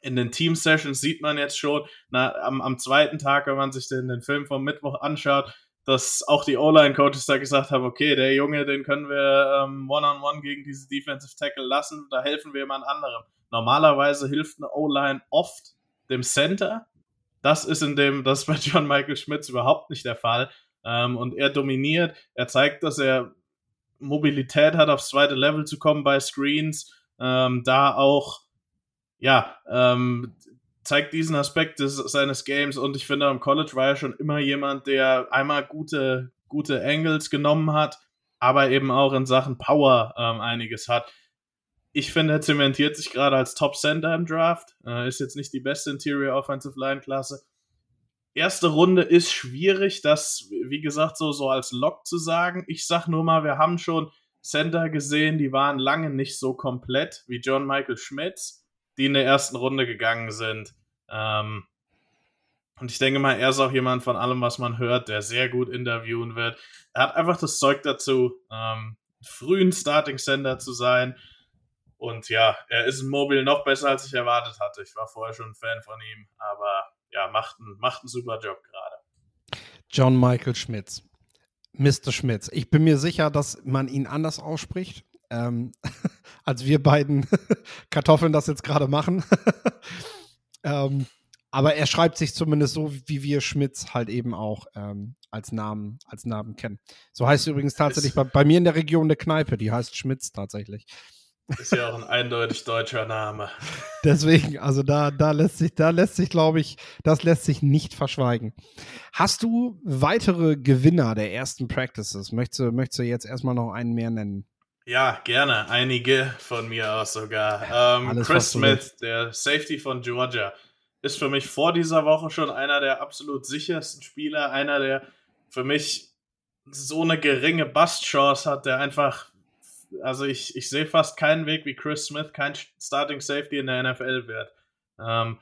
In den Team-Sessions sieht man jetzt schon, na, am, am zweiten Tag, wenn man sich den, den Film vom Mittwoch anschaut, dass auch die O-Line-Coaches da gesagt haben, okay, der Junge, den können wir ähm, One-on-One gegen diese Defensive Tackle lassen, da helfen wir jemand anderem. Normalerweise hilft eine O-Line oft dem Center. Das ist in dem, das ist bei John Michael Schmitz überhaupt nicht der Fall. Ähm, und er dominiert, er zeigt, dass er Mobilität hat, aufs zweite Level zu kommen bei Screens, ähm, da auch, ja, ähm, zeigt diesen Aspekt des, seines Games und ich finde, am College war er schon immer jemand, der einmal gute gute Angles genommen hat, aber eben auch in Sachen Power ähm, einiges hat. Ich finde, er zementiert sich gerade als Top Center im Draft. Äh, ist jetzt nicht die beste Interior Offensive Line Klasse. Erste Runde ist schwierig, das, wie gesagt, so, so als Lock zu sagen. Ich sag nur mal, wir haben schon Center gesehen, die waren lange nicht so komplett wie John Michael Schmitz, die in der ersten Runde gegangen sind. Ähm, und ich denke mal, er ist auch jemand von allem, was man hört, der sehr gut interviewen wird. Er hat einfach das Zeug dazu, ähm, frühen Starting Center zu sein. Und ja, er ist im Mobile noch besser, als ich erwartet hatte. Ich war vorher schon ein Fan von ihm, aber ja, macht einen, macht einen super Job gerade. John Michael Schmitz. Mr. Schmitz. Ich bin mir sicher, dass man ihn anders ausspricht, ähm, als wir beiden Kartoffeln das jetzt gerade machen. ähm, aber er schreibt sich zumindest so, wie wir Schmitz halt eben auch ähm, als Namen, als Namen kennen. So heißt es übrigens tatsächlich bei, bei, mir in der Region eine Kneipe, die heißt Schmitz tatsächlich. Ist ja auch ein eindeutig deutscher Name. Deswegen, also da, da lässt sich, da lässt sich, glaube ich, das lässt sich nicht verschweigen. Hast du weitere Gewinner der ersten Practices? Möchtest du, möchtest du jetzt erstmal noch einen mehr nennen? Ja, gerne. Einige von mir aus sogar. Ähm, Alles, Chris Smith, der Safety von Georgia ist für mich vor dieser Woche schon einer der absolut sichersten Spieler, einer, der für mich so eine geringe Bustchance hat, der einfach, also ich, ich sehe fast keinen Weg, wie Chris Smith kein Starting Safety in der NFL wird. Ähm,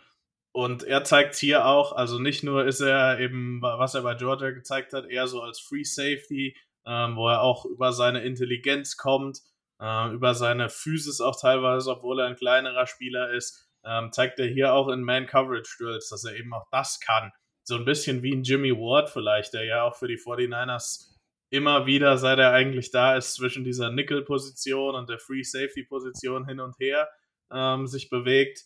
und er zeigt hier auch, also nicht nur ist er eben, was er bei Georgia gezeigt hat, eher so als Free Safety, ähm, wo er auch über seine Intelligenz kommt, äh, über seine Physis auch teilweise, obwohl er ein kleinerer Spieler ist ähm, zeigt er hier auch in Man-Coverage-Drills, dass er eben auch das kann. So ein bisschen wie ein Jimmy Ward vielleicht, der ja auch für die 49ers immer wieder, seit er eigentlich da ist, zwischen dieser Nickel-Position und der Free-Safety-Position hin und her ähm, sich bewegt.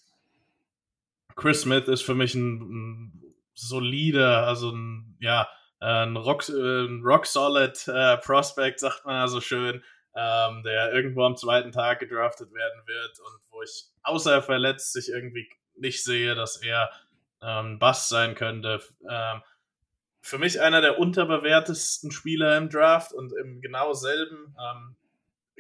Chris Smith ist für mich ein, ein solider, also ein, ja, ein Rock, ein Rock Solid äh, Prospect, sagt man ja so schön, ähm, der irgendwo am zweiten Tag gedraftet werden wird und wo ich, außer er verletzt, sich irgendwie nicht sehe, dass er ähm, Bass sein könnte. Ähm, für mich einer der unterbewertesten Spieler im Draft und im genau selben, ähm,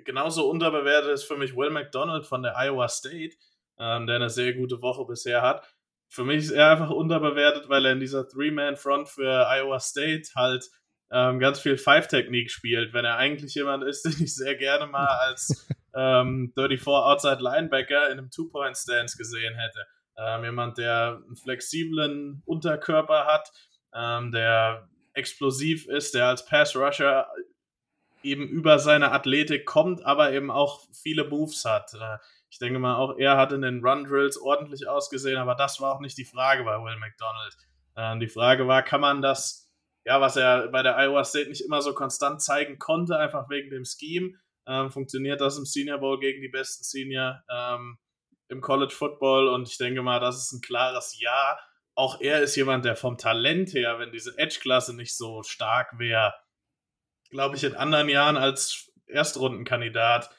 genauso unterbewertet ist für mich Will McDonald von der Iowa State, ähm, der eine sehr gute Woche bisher hat. Für mich ist er einfach unterbewertet, weil er in dieser Three-Man-Front für Iowa State halt ähm, ganz viel Five-Technik spielt, wenn er eigentlich jemand ist, den ich sehr gerne mal als ähm, 34 Outside Linebacker in einem Two-Point-Stance gesehen hätte. Ähm, jemand, der einen flexiblen Unterkörper hat, ähm, der explosiv ist, der als Pass-Rusher eben über seine Athletik kommt, aber eben auch viele Moves hat. Äh, ich denke mal, auch er hat in den Run-Drills ordentlich ausgesehen, aber das war auch nicht die Frage bei Will McDonald. Ähm, die Frage war, kann man das ja, was er bei der Iowa State nicht immer so konstant zeigen konnte, einfach wegen dem Scheme. Ähm, funktioniert das im Senior Bowl gegen die besten Senior ähm, im College Football und ich denke mal, das ist ein klares Ja. Auch er ist jemand, der vom Talent her, wenn diese Edge-Klasse nicht so stark wäre, glaube ich, in anderen Jahren als Erstrundenkandidat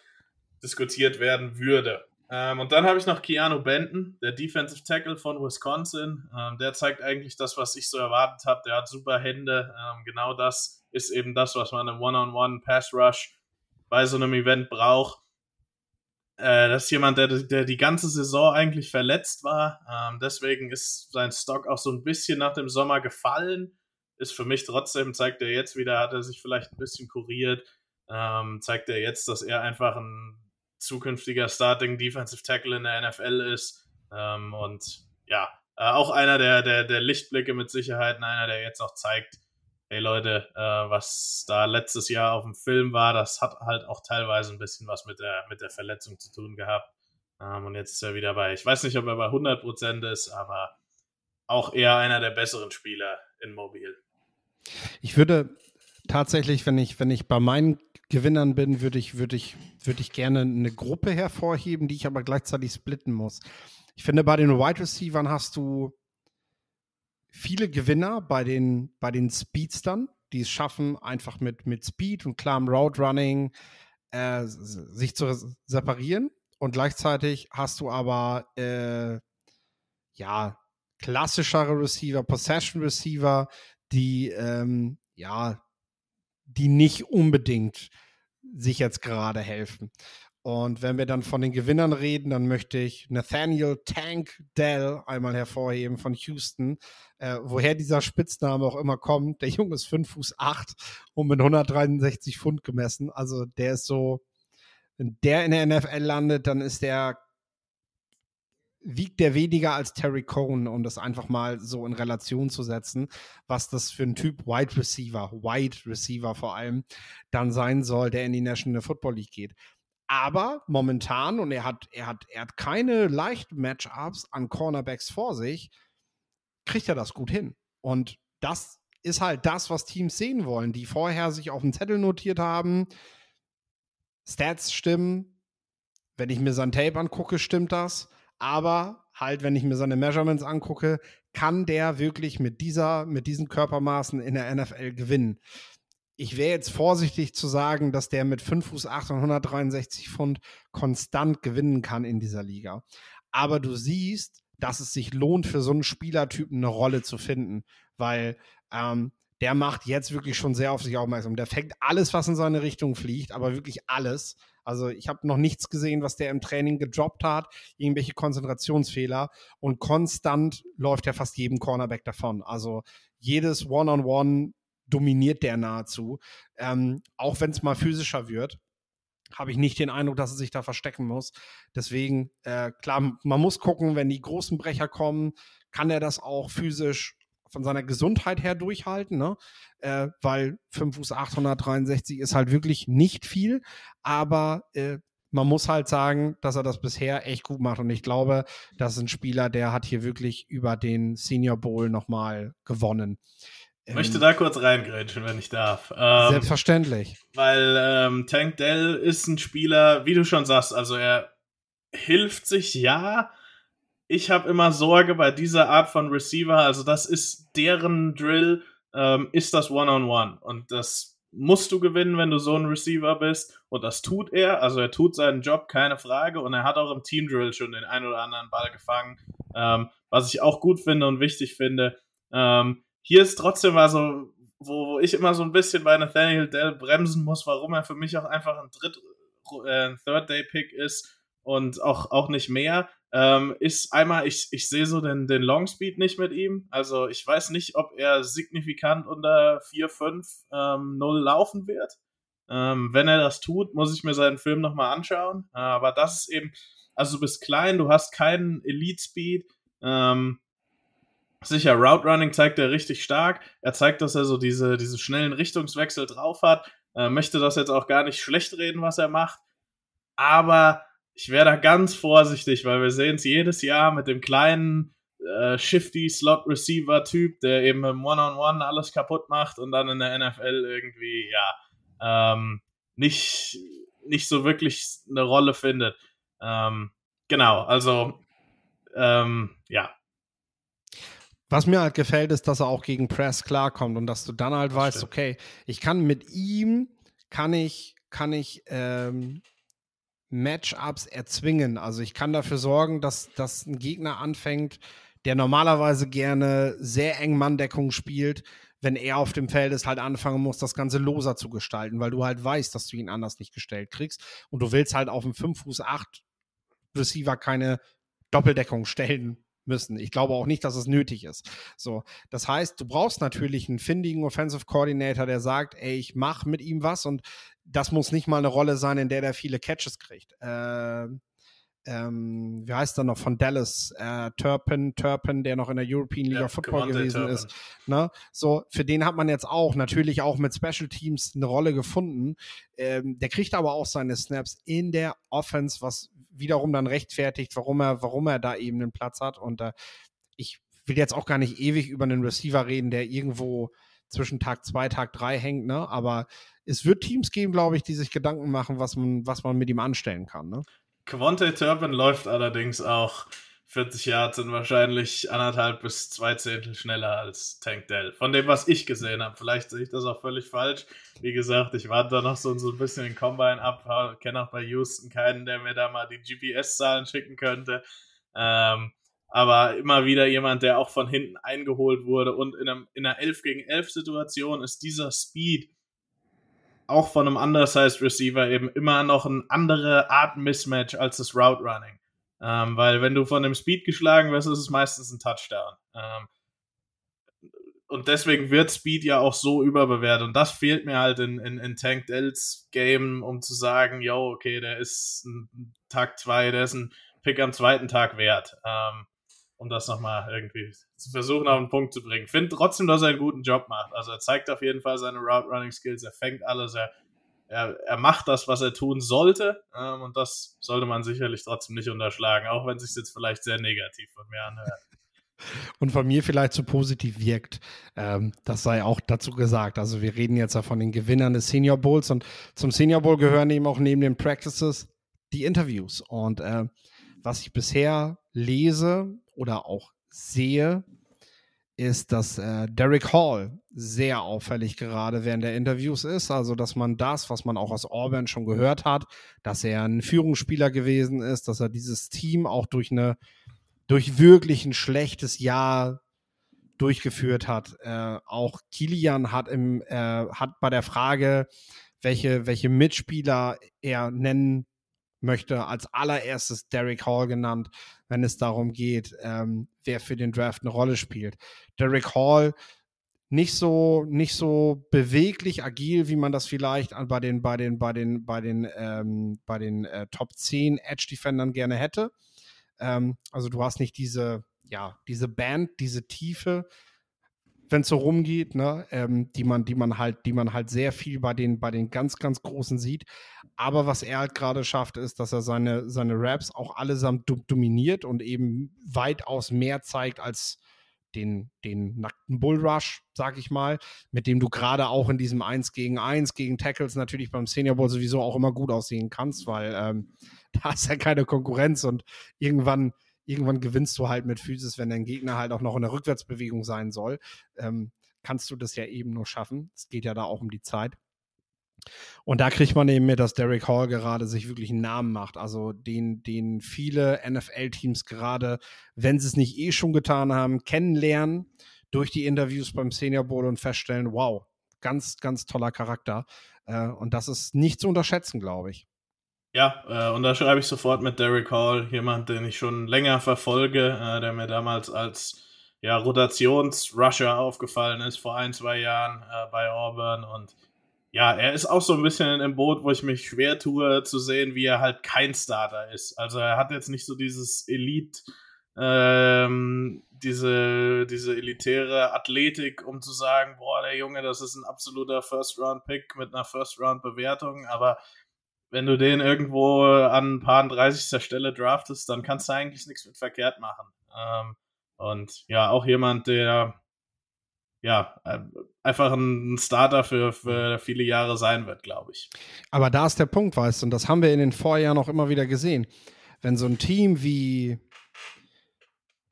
diskutiert werden würde. Ähm, und dann habe ich noch Keanu Benton, der Defensive Tackle von Wisconsin. Ähm, der zeigt eigentlich das, was ich so erwartet habe. Der hat super Hände. Ähm, genau das ist eben das, was man im One-on-One-Pass-Rush bei so einem Event braucht. Äh, das ist jemand, der, der die ganze Saison eigentlich verletzt war. Ähm, deswegen ist sein Stock auch so ein bisschen nach dem Sommer gefallen. Ist für mich trotzdem, zeigt er jetzt wieder, hat er sich vielleicht ein bisschen kuriert. Ähm, zeigt er jetzt, dass er einfach ein zukünftiger Starting Defensive Tackle in der NFL ist. Ähm, und ja, äh, auch einer der, der, der Lichtblicke mit Sicherheit, einer, der jetzt auch zeigt, hey Leute, äh, was da letztes Jahr auf dem Film war, das hat halt auch teilweise ein bisschen was mit der, mit der Verletzung zu tun gehabt. Ähm, und jetzt ist er wieder bei, ich weiß nicht, ob er bei 100% ist, aber auch eher einer der besseren Spieler in Mobil. Ich würde tatsächlich, wenn ich, wenn ich bei meinen Gewinnern bin, würde ich, würde ich, würde ich gerne eine Gruppe hervorheben, die ich aber gleichzeitig splitten muss. Ich finde, bei den Wide Receivers hast du viele Gewinner bei den, bei den Speedstern, die es schaffen, einfach mit, mit Speed und klarem Route Running äh, sich zu separieren. Und gleichzeitig hast du aber äh, ja klassischere Receiver, Possession Receiver, die ähm, ja die nicht unbedingt sich jetzt gerade helfen. Und wenn wir dann von den Gewinnern reden, dann möchte ich Nathaniel Tank Dell einmal hervorheben von Houston. Äh, woher dieser Spitzname auch immer kommt. Der Junge ist 5 Fuß 8 und mit 163 Pfund gemessen. Also der ist so, wenn der in der NFL landet, dann ist der wiegt der weniger als Terry Cohn, um das einfach mal so in Relation zu setzen, was das für ein Typ Wide Receiver, Wide Receiver vor allem, dann sein soll, der in die National Football League geht. Aber momentan, und er hat, er hat, er hat keine leichten Matchups an Cornerbacks vor sich, kriegt er das gut hin. Und das ist halt das, was Teams sehen wollen, die vorher sich auf dem Zettel notiert haben. Stats stimmen. Wenn ich mir sein Tape angucke, stimmt das aber halt, wenn ich mir seine Measurements angucke, kann der wirklich mit dieser, mit diesen Körpermaßen in der NFL gewinnen. Ich wäre jetzt vorsichtig zu sagen, dass der mit 5 Fuß 8 und 163 Pfund konstant gewinnen kann in dieser Liga. Aber du siehst, dass es sich lohnt, für so einen Spielertypen eine Rolle zu finden, weil ähm, der macht jetzt wirklich schon sehr auf sich aufmerksam. Der fängt alles, was in seine Richtung fliegt, aber wirklich alles. Also ich habe noch nichts gesehen, was der im Training gedroppt hat, irgendwelche Konzentrationsfehler und konstant läuft er fast jedem Cornerback davon. Also jedes One-on-One -on -One dominiert der nahezu, ähm, auch wenn es mal physischer wird habe ich nicht den Eindruck, dass er sich da verstecken muss. Deswegen, äh, klar, man muss gucken, wenn die großen Brecher kommen, kann er das auch physisch von seiner Gesundheit her durchhalten, ne? Äh, weil 5 Fuß 863 ist halt wirklich nicht viel, aber äh, man muss halt sagen, dass er das bisher echt gut macht und ich glaube, das ist ein Spieler, der hat hier wirklich über den Senior Bowl nochmal gewonnen. Ich möchte ähm, da kurz reingrätschen, wenn ich darf. Ähm, selbstverständlich. Weil ähm, Tank Dell ist ein Spieler, wie du schon sagst, also er hilft sich ja, ich habe immer Sorge bei dieser Art von Receiver, also das ist deren Drill, ähm, ist das One-on-One. -on -One. Und das musst du gewinnen, wenn du so ein Receiver bist. Und das tut er. Also er tut seinen Job, keine Frage. Und er hat auch im Team Drill schon den einen oder anderen Ball gefangen. Ähm, was ich auch gut finde und wichtig finde. Ähm, hier ist trotzdem also, wo, wo ich immer so ein bisschen bei Nathaniel Dell bremsen muss, warum er für mich auch einfach ein Dritt, äh, Third-Day-Pick ist und auch, auch nicht mehr ähm, ist einmal, ich, ich sehe so den, den Long Speed nicht mit ihm. Also ich weiß nicht, ob er signifikant unter 4, 5, ähm, 0 laufen wird. Ähm, wenn er das tut, muss ich mir seinen Film nochmal anschauen. Äh, aber das ist eben, also du bist klein, du hast keinen Elite Speed. Ähm, sicher, Route Running zeigt er richtig stark. Er zeigt, dass er so diese, diese schnellen Richtungswechsel drauf hat. Äh, möchte das jetzt auch gar nicht schlecht reden, was er macht. Aber ich wäre da ganz vorsichtig, weil wir sehen es jedes Jahr mit dem kleinen äh, shifty Slot Receiver Typ, der eben im One-on-One -on -One alles kaputt macht und dann in der NFL irgendwie ja ähm, nicht nicht so wirklich eine Rolle findet. Ähm, genau, also ähm, ja. Was mir halt gefällt, ist, dass er auch gegen Press klarkommt und dass du dann halt weißt, Stimmt. okay, ich kann mit ihm, kann ich, kann ich ähm, Matchups erzwingen. Also ich kann dafür sorgen, dass, dass ein Gegner anfängt, der normalerweise gerne sehr eng Manndeckung spielt, wenn er auf dem Feld ist, halt anfangen muss, das Ganze loser zu gestalten, weil du halt weißt, dass du ihn anders nicht gestellt kriegst. Und du willst halt auf dem 5 Fuß 8 Receiver keine Doppeldeckung stellen müssen. Ich glaube auch nicht, dass es nötig ist. So, das heißt, du brauchst natürlich einen findigen Offensive Coordinator, der sagt, ey, ich mache mit ihm was und das muss nicht mal eine Rolle sein, in der der viele Catches kriegt. Äh, ähm, wie heißt er noch von Dallas? Äh, Turpin, Turpin, der noch in der European League ja, of Football gewesen Turpin. ist. Ne? So, für den hat man jetzt auch natürlich auch mit Special Teams eine Rolle gefunden. Ähm, der kriegt aber auch seine Snaps in der Offense, was wiederum dann rechtfertigt, warum er, warum er da eben einen Platz hat. Und äh, ich will jetzt auch gar nicht ewig über einen Receiver reden, der irgendwo zwischen Tag 2, Tag 3 hängt, ne? Aber es wird Teams geben, glaube ich, die sich Gedanken machen, was man, was man mit ihm anstellen kann, ne? Quante Turpin läuft allerdings auch 40 Yards sind wahrscheinlich anderthalb bis zwei Zehntel schneller als Tank Dell. Von dem, was ich gesehen habe. Vielleicht sehe ich das auch völlig falsch. Wie gesagt, ich warte da noch so, so ein bisschen den Combine ab. Kenne auch bei Houston keinen, der mir da mal die GPS-Zahlen schicken könnte. Ähm, aber immer wieder jemand, der auch von hinten eingeholt wurde. Und in, einem, in einer 11 gegen 11 Situation ist dieser Speed auch von einem undersized Receiver eben immer noch eine andere Art Mismatch als das Route Running. Ähm, weil wenn du von dem Speed geschlagen wirst, ist es meistens ein Touchdown. Ähm, und deswegen wird Speed ja auch so überbewertet. Und das fehlt mir halt in, in, in Tank Dells Game, um zu sagen, yo, okay, der ist ein Tag zwei, der ist ein Pick am zweiten Tag wert. Ähm, um das nochmal irgendwie zu versuchen, auf den Punkt zu bringen. Finde trotzdem, dass er einen guten Job macht. Also er zeigt auf jeden Fall seine Route Running Skills, er fängt alles, er, er, er macht das, was er tun sollte. Ähm, und das sollte man sicherlich trotzdem nicht unterschlagen, auch wenn es sich jetzt vielleicht sehr negativ von mir anhört. Und von mir vielleicht zu positiv wirkt. Ähm, das sei auch dazu gesagt. Also wir reden jetzt ja von den Gewinnern des Senior Bowls und zum Senior Bowl gehören eben auch neben den Practices die Interviews. Und äh, was ich bisher lese oder auch sehe, ist, dass äh, Derek Hall sehr auffällig gerade während der Interviews ist. Also, dass man das, was man auch aus Auburn schon gehört hat, dass er ein Führungsspieler gewesen ist, dass er dieses Team auch durch eine, durch wirklich ein schlechtes Jahr durchgeführt hat. Äh, auch Kilian hat im, äh, hat bei der Frage, welche, welche Mitspieler er nennen möchte als allererstes Derek Hall genannt, wenn es darum geht, ähm, wer für den Draft eine Rolle spielt. Derek Hall nicht so nicht so beweglich agil, wie man das vielleicht bei den bei den bei den bei den ähm, bei den äh, Top 10 Edge Defendern gerne hätte. Ähm, also du hast nicht diese ja diese Band, diese Tiefe, wenn es so rumgeht, ne, ähm, die man, die man halt, die man halt sehr viel bei den, bei den ganz, ganz Großen sieht. Aber was er halt gerade schafft, ist, dass er seine, seine Raps auch allesamt dominiert und eben weitaus mehr zeigt als den, den nackten Bullrush, sag ich mal, mit dem du gerade auch in diesem 1 gegen 1 gegen Tackles natürlich beim Senior Bowl sowieso auch immer gut aussehen kannst, weil ähm, da ist ja keine Konkurrenz und irgendwann irgendwann gewinnst du halt mit Physis, wenn dein Gegner halt auch noch in der Rückwärtsbewegung sein soll. Ähm, kannst du das ja eben nur schaffen. Es geht ja da auch um die Zeit. Und da kriegt man eben mit, dass Derek Hall gerade sich wirklich einen Namen macht. Also den, den viele NFL-Teams gerade, wenn sie es nicht eh schon getan haben, kennenlernen durch die Interviews beim Senior Bowl und feststellen, wow, ganz, ganz toller Charakter. Äh, und das ist nicht zu unterschätzen, glaube ich. Ja, äh, und da schreibe ich sofort mit Derek Hall, jemand, den ich schon länger verfolge, äh, der mir damals als ja, Rotationsrusher aufgefallen ist vor ein, zwei Jahren äh, bei Auburn. Und ja, er ist auch so ein bisschen im Boot, wo ich mich schwer tue zu sehen, wie er halt kein Starter ist. Also er hat jetzt nicht so dieses Elite, ähm, diese, diese elitäre Athletik, um zu sagen, boah, der Junge, das ist ein absoluter First-Round-Pick mit einer First-Round-Bewertung, aber wenn du den irgendwo an ein paar 30. Stelle draftest, dann kannst du eigentlich nichts mit verkehrt machen. Ähm, und ja, auch jemand, der ja äh, einfach ein Starter für, für viele Jahre sein wird, glaube ich. Aber da ist der Punkt, weißt du, und das haben wir in den Vorjahren auch immer wieder gesehen. Wenn so ein Team wie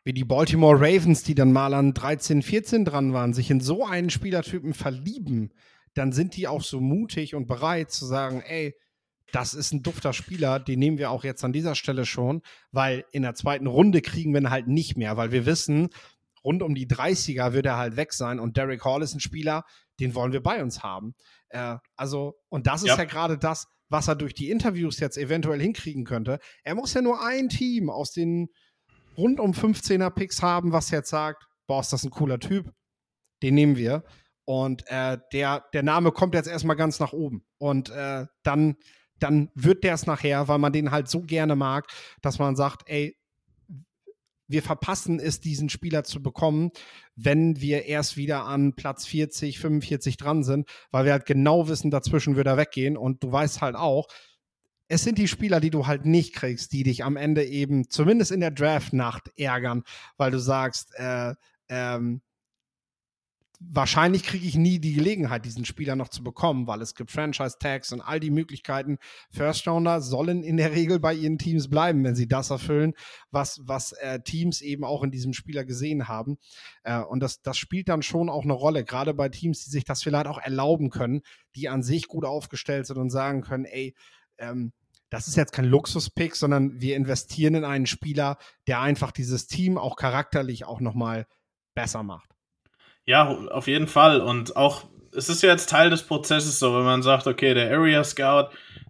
wie die Baltimore Ravens, die dann mal an 13, 14 dran waren, sich in so einen Spielertypen verlieben, dann sind die auch so mutig und bereit zu sagen, ey, das ist ein dufter Spieler, den nehmen wir auch jetzt an dieser Stelle schon, weil in der zweiten Runde kriegen wir ihn halt nicht mehr, weil wir wissen, rund um die 30er wird er halt weg sein und Derek Hall ist ein Spieler, den wollen wir bei uns haben. Äh, also, und das ist ja, ja gerade das, was er durch die Interviews jetzt eventuell hinkriegen könnte. Er muss ja nur ein Team aus den rund um 15er Picks haben, was jetzt sagt, boah, ist das ein cooler Typ, den nehmen wir. Und äh, der, der Name kommt jetzt erstmal ganz nach oben. Und äh, dann dann wird der es nachher, weil man den halt so gerne mag, dass man sagt, ey, wir verpassen es, diesen Spieler zu bekommen, wenn wir erst wieder an Platz 40, 45 dran sind, weil wir halt genau wissen, dazwischen wird er weggehen. Und du weißt halt auch, es sind die Spieler, die du halt nicht kriegst, die dich am Ende eben, zumindest in der Draft-Nacht, ärgern, weil du sagst, äh, ähm, wahrscheinlich kriege ich nie die Gelegenheit, diesen Spieler noch zu bekommen, weil es gibt Franchise-Tags und all die Möglichkeiten. First-Rounder sollen in der Regel bei ihren Teams bleiben, wenn sie das erfüllen, was, was äh, Teams eben auch in diesem Spieler gesehen haben. Äh, und das, das spielt dann schon auch eine Rolle, gerade bei Teams, die sich das vielleicht auch erlauben können, die an sich gut aufgestellt sind und sagen können, ey, ähm, das ist jetzt kein Luxus-Pick, sondern wir investieren in einen Spieler, der einfach dieses Team auch charakterlich auch nochmal besser macht. Ja, auf jeden Fall. Und auch es ist ja jetzt Teil des Prozesses so, wenn man sagt, okay, der Area Scout,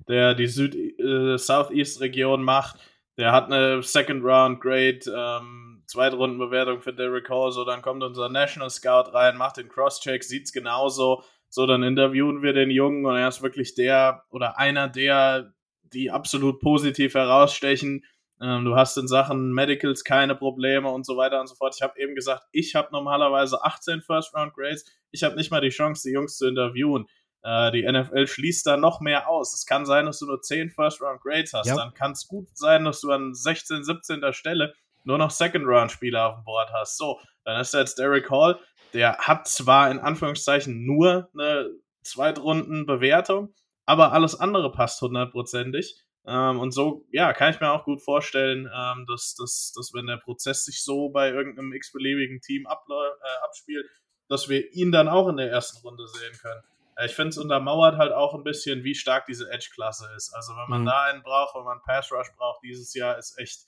der die Süd äh, Southeast Region macht, der hat eine Second Round Grade, ähm, Zweitrundenbewertung für Derek Hall, so dann kommt unser National Scout rein, macht den Crosscheck, sieht's genauso, so dann interviewen wir den Jungen und er ist wirklich der oder einer der, die absolut positiv herausstechen. Ähm, du hast in Sachen Medicals keine Probleme und so weiter und so fort. Ich habe eben gesagt, ich habe normalerweise 18 First Round Grades. Ich habe nicht mal die Chance, die Jungs zu interviewen. Äh, die NFL schließt da noch mehr aus. Es kann sein, dass du nur 10 First Round Grades hast. Ja. Dann kann es gut sein, dass du an 16, 17. Stelle nur noch Second Round Spieler auf dem Board hast. So, dann ist jetzt Derek Hall. Der hat zwar in Anführungszeichen nur eine Zweitrunden-Bewertung, aber alles andere passt hundertprozentig. Ähm, und so, ja, kann ich mir auch gut vorstellen, ähm, dass, dass, dass wenn der Prozess sich so bei irgendeinem x-beliebigen Team äh, abspielt, dass wir ihn dann auch in der ersten Runde sehen können. Äh, ich finde es untermauert halt auch ein bisschen, wie stark diese Edge-Klasse ist. Also wenn man mhm. da einen braucht, wenn man Pass Rush braucht, dieses Jahr ist echt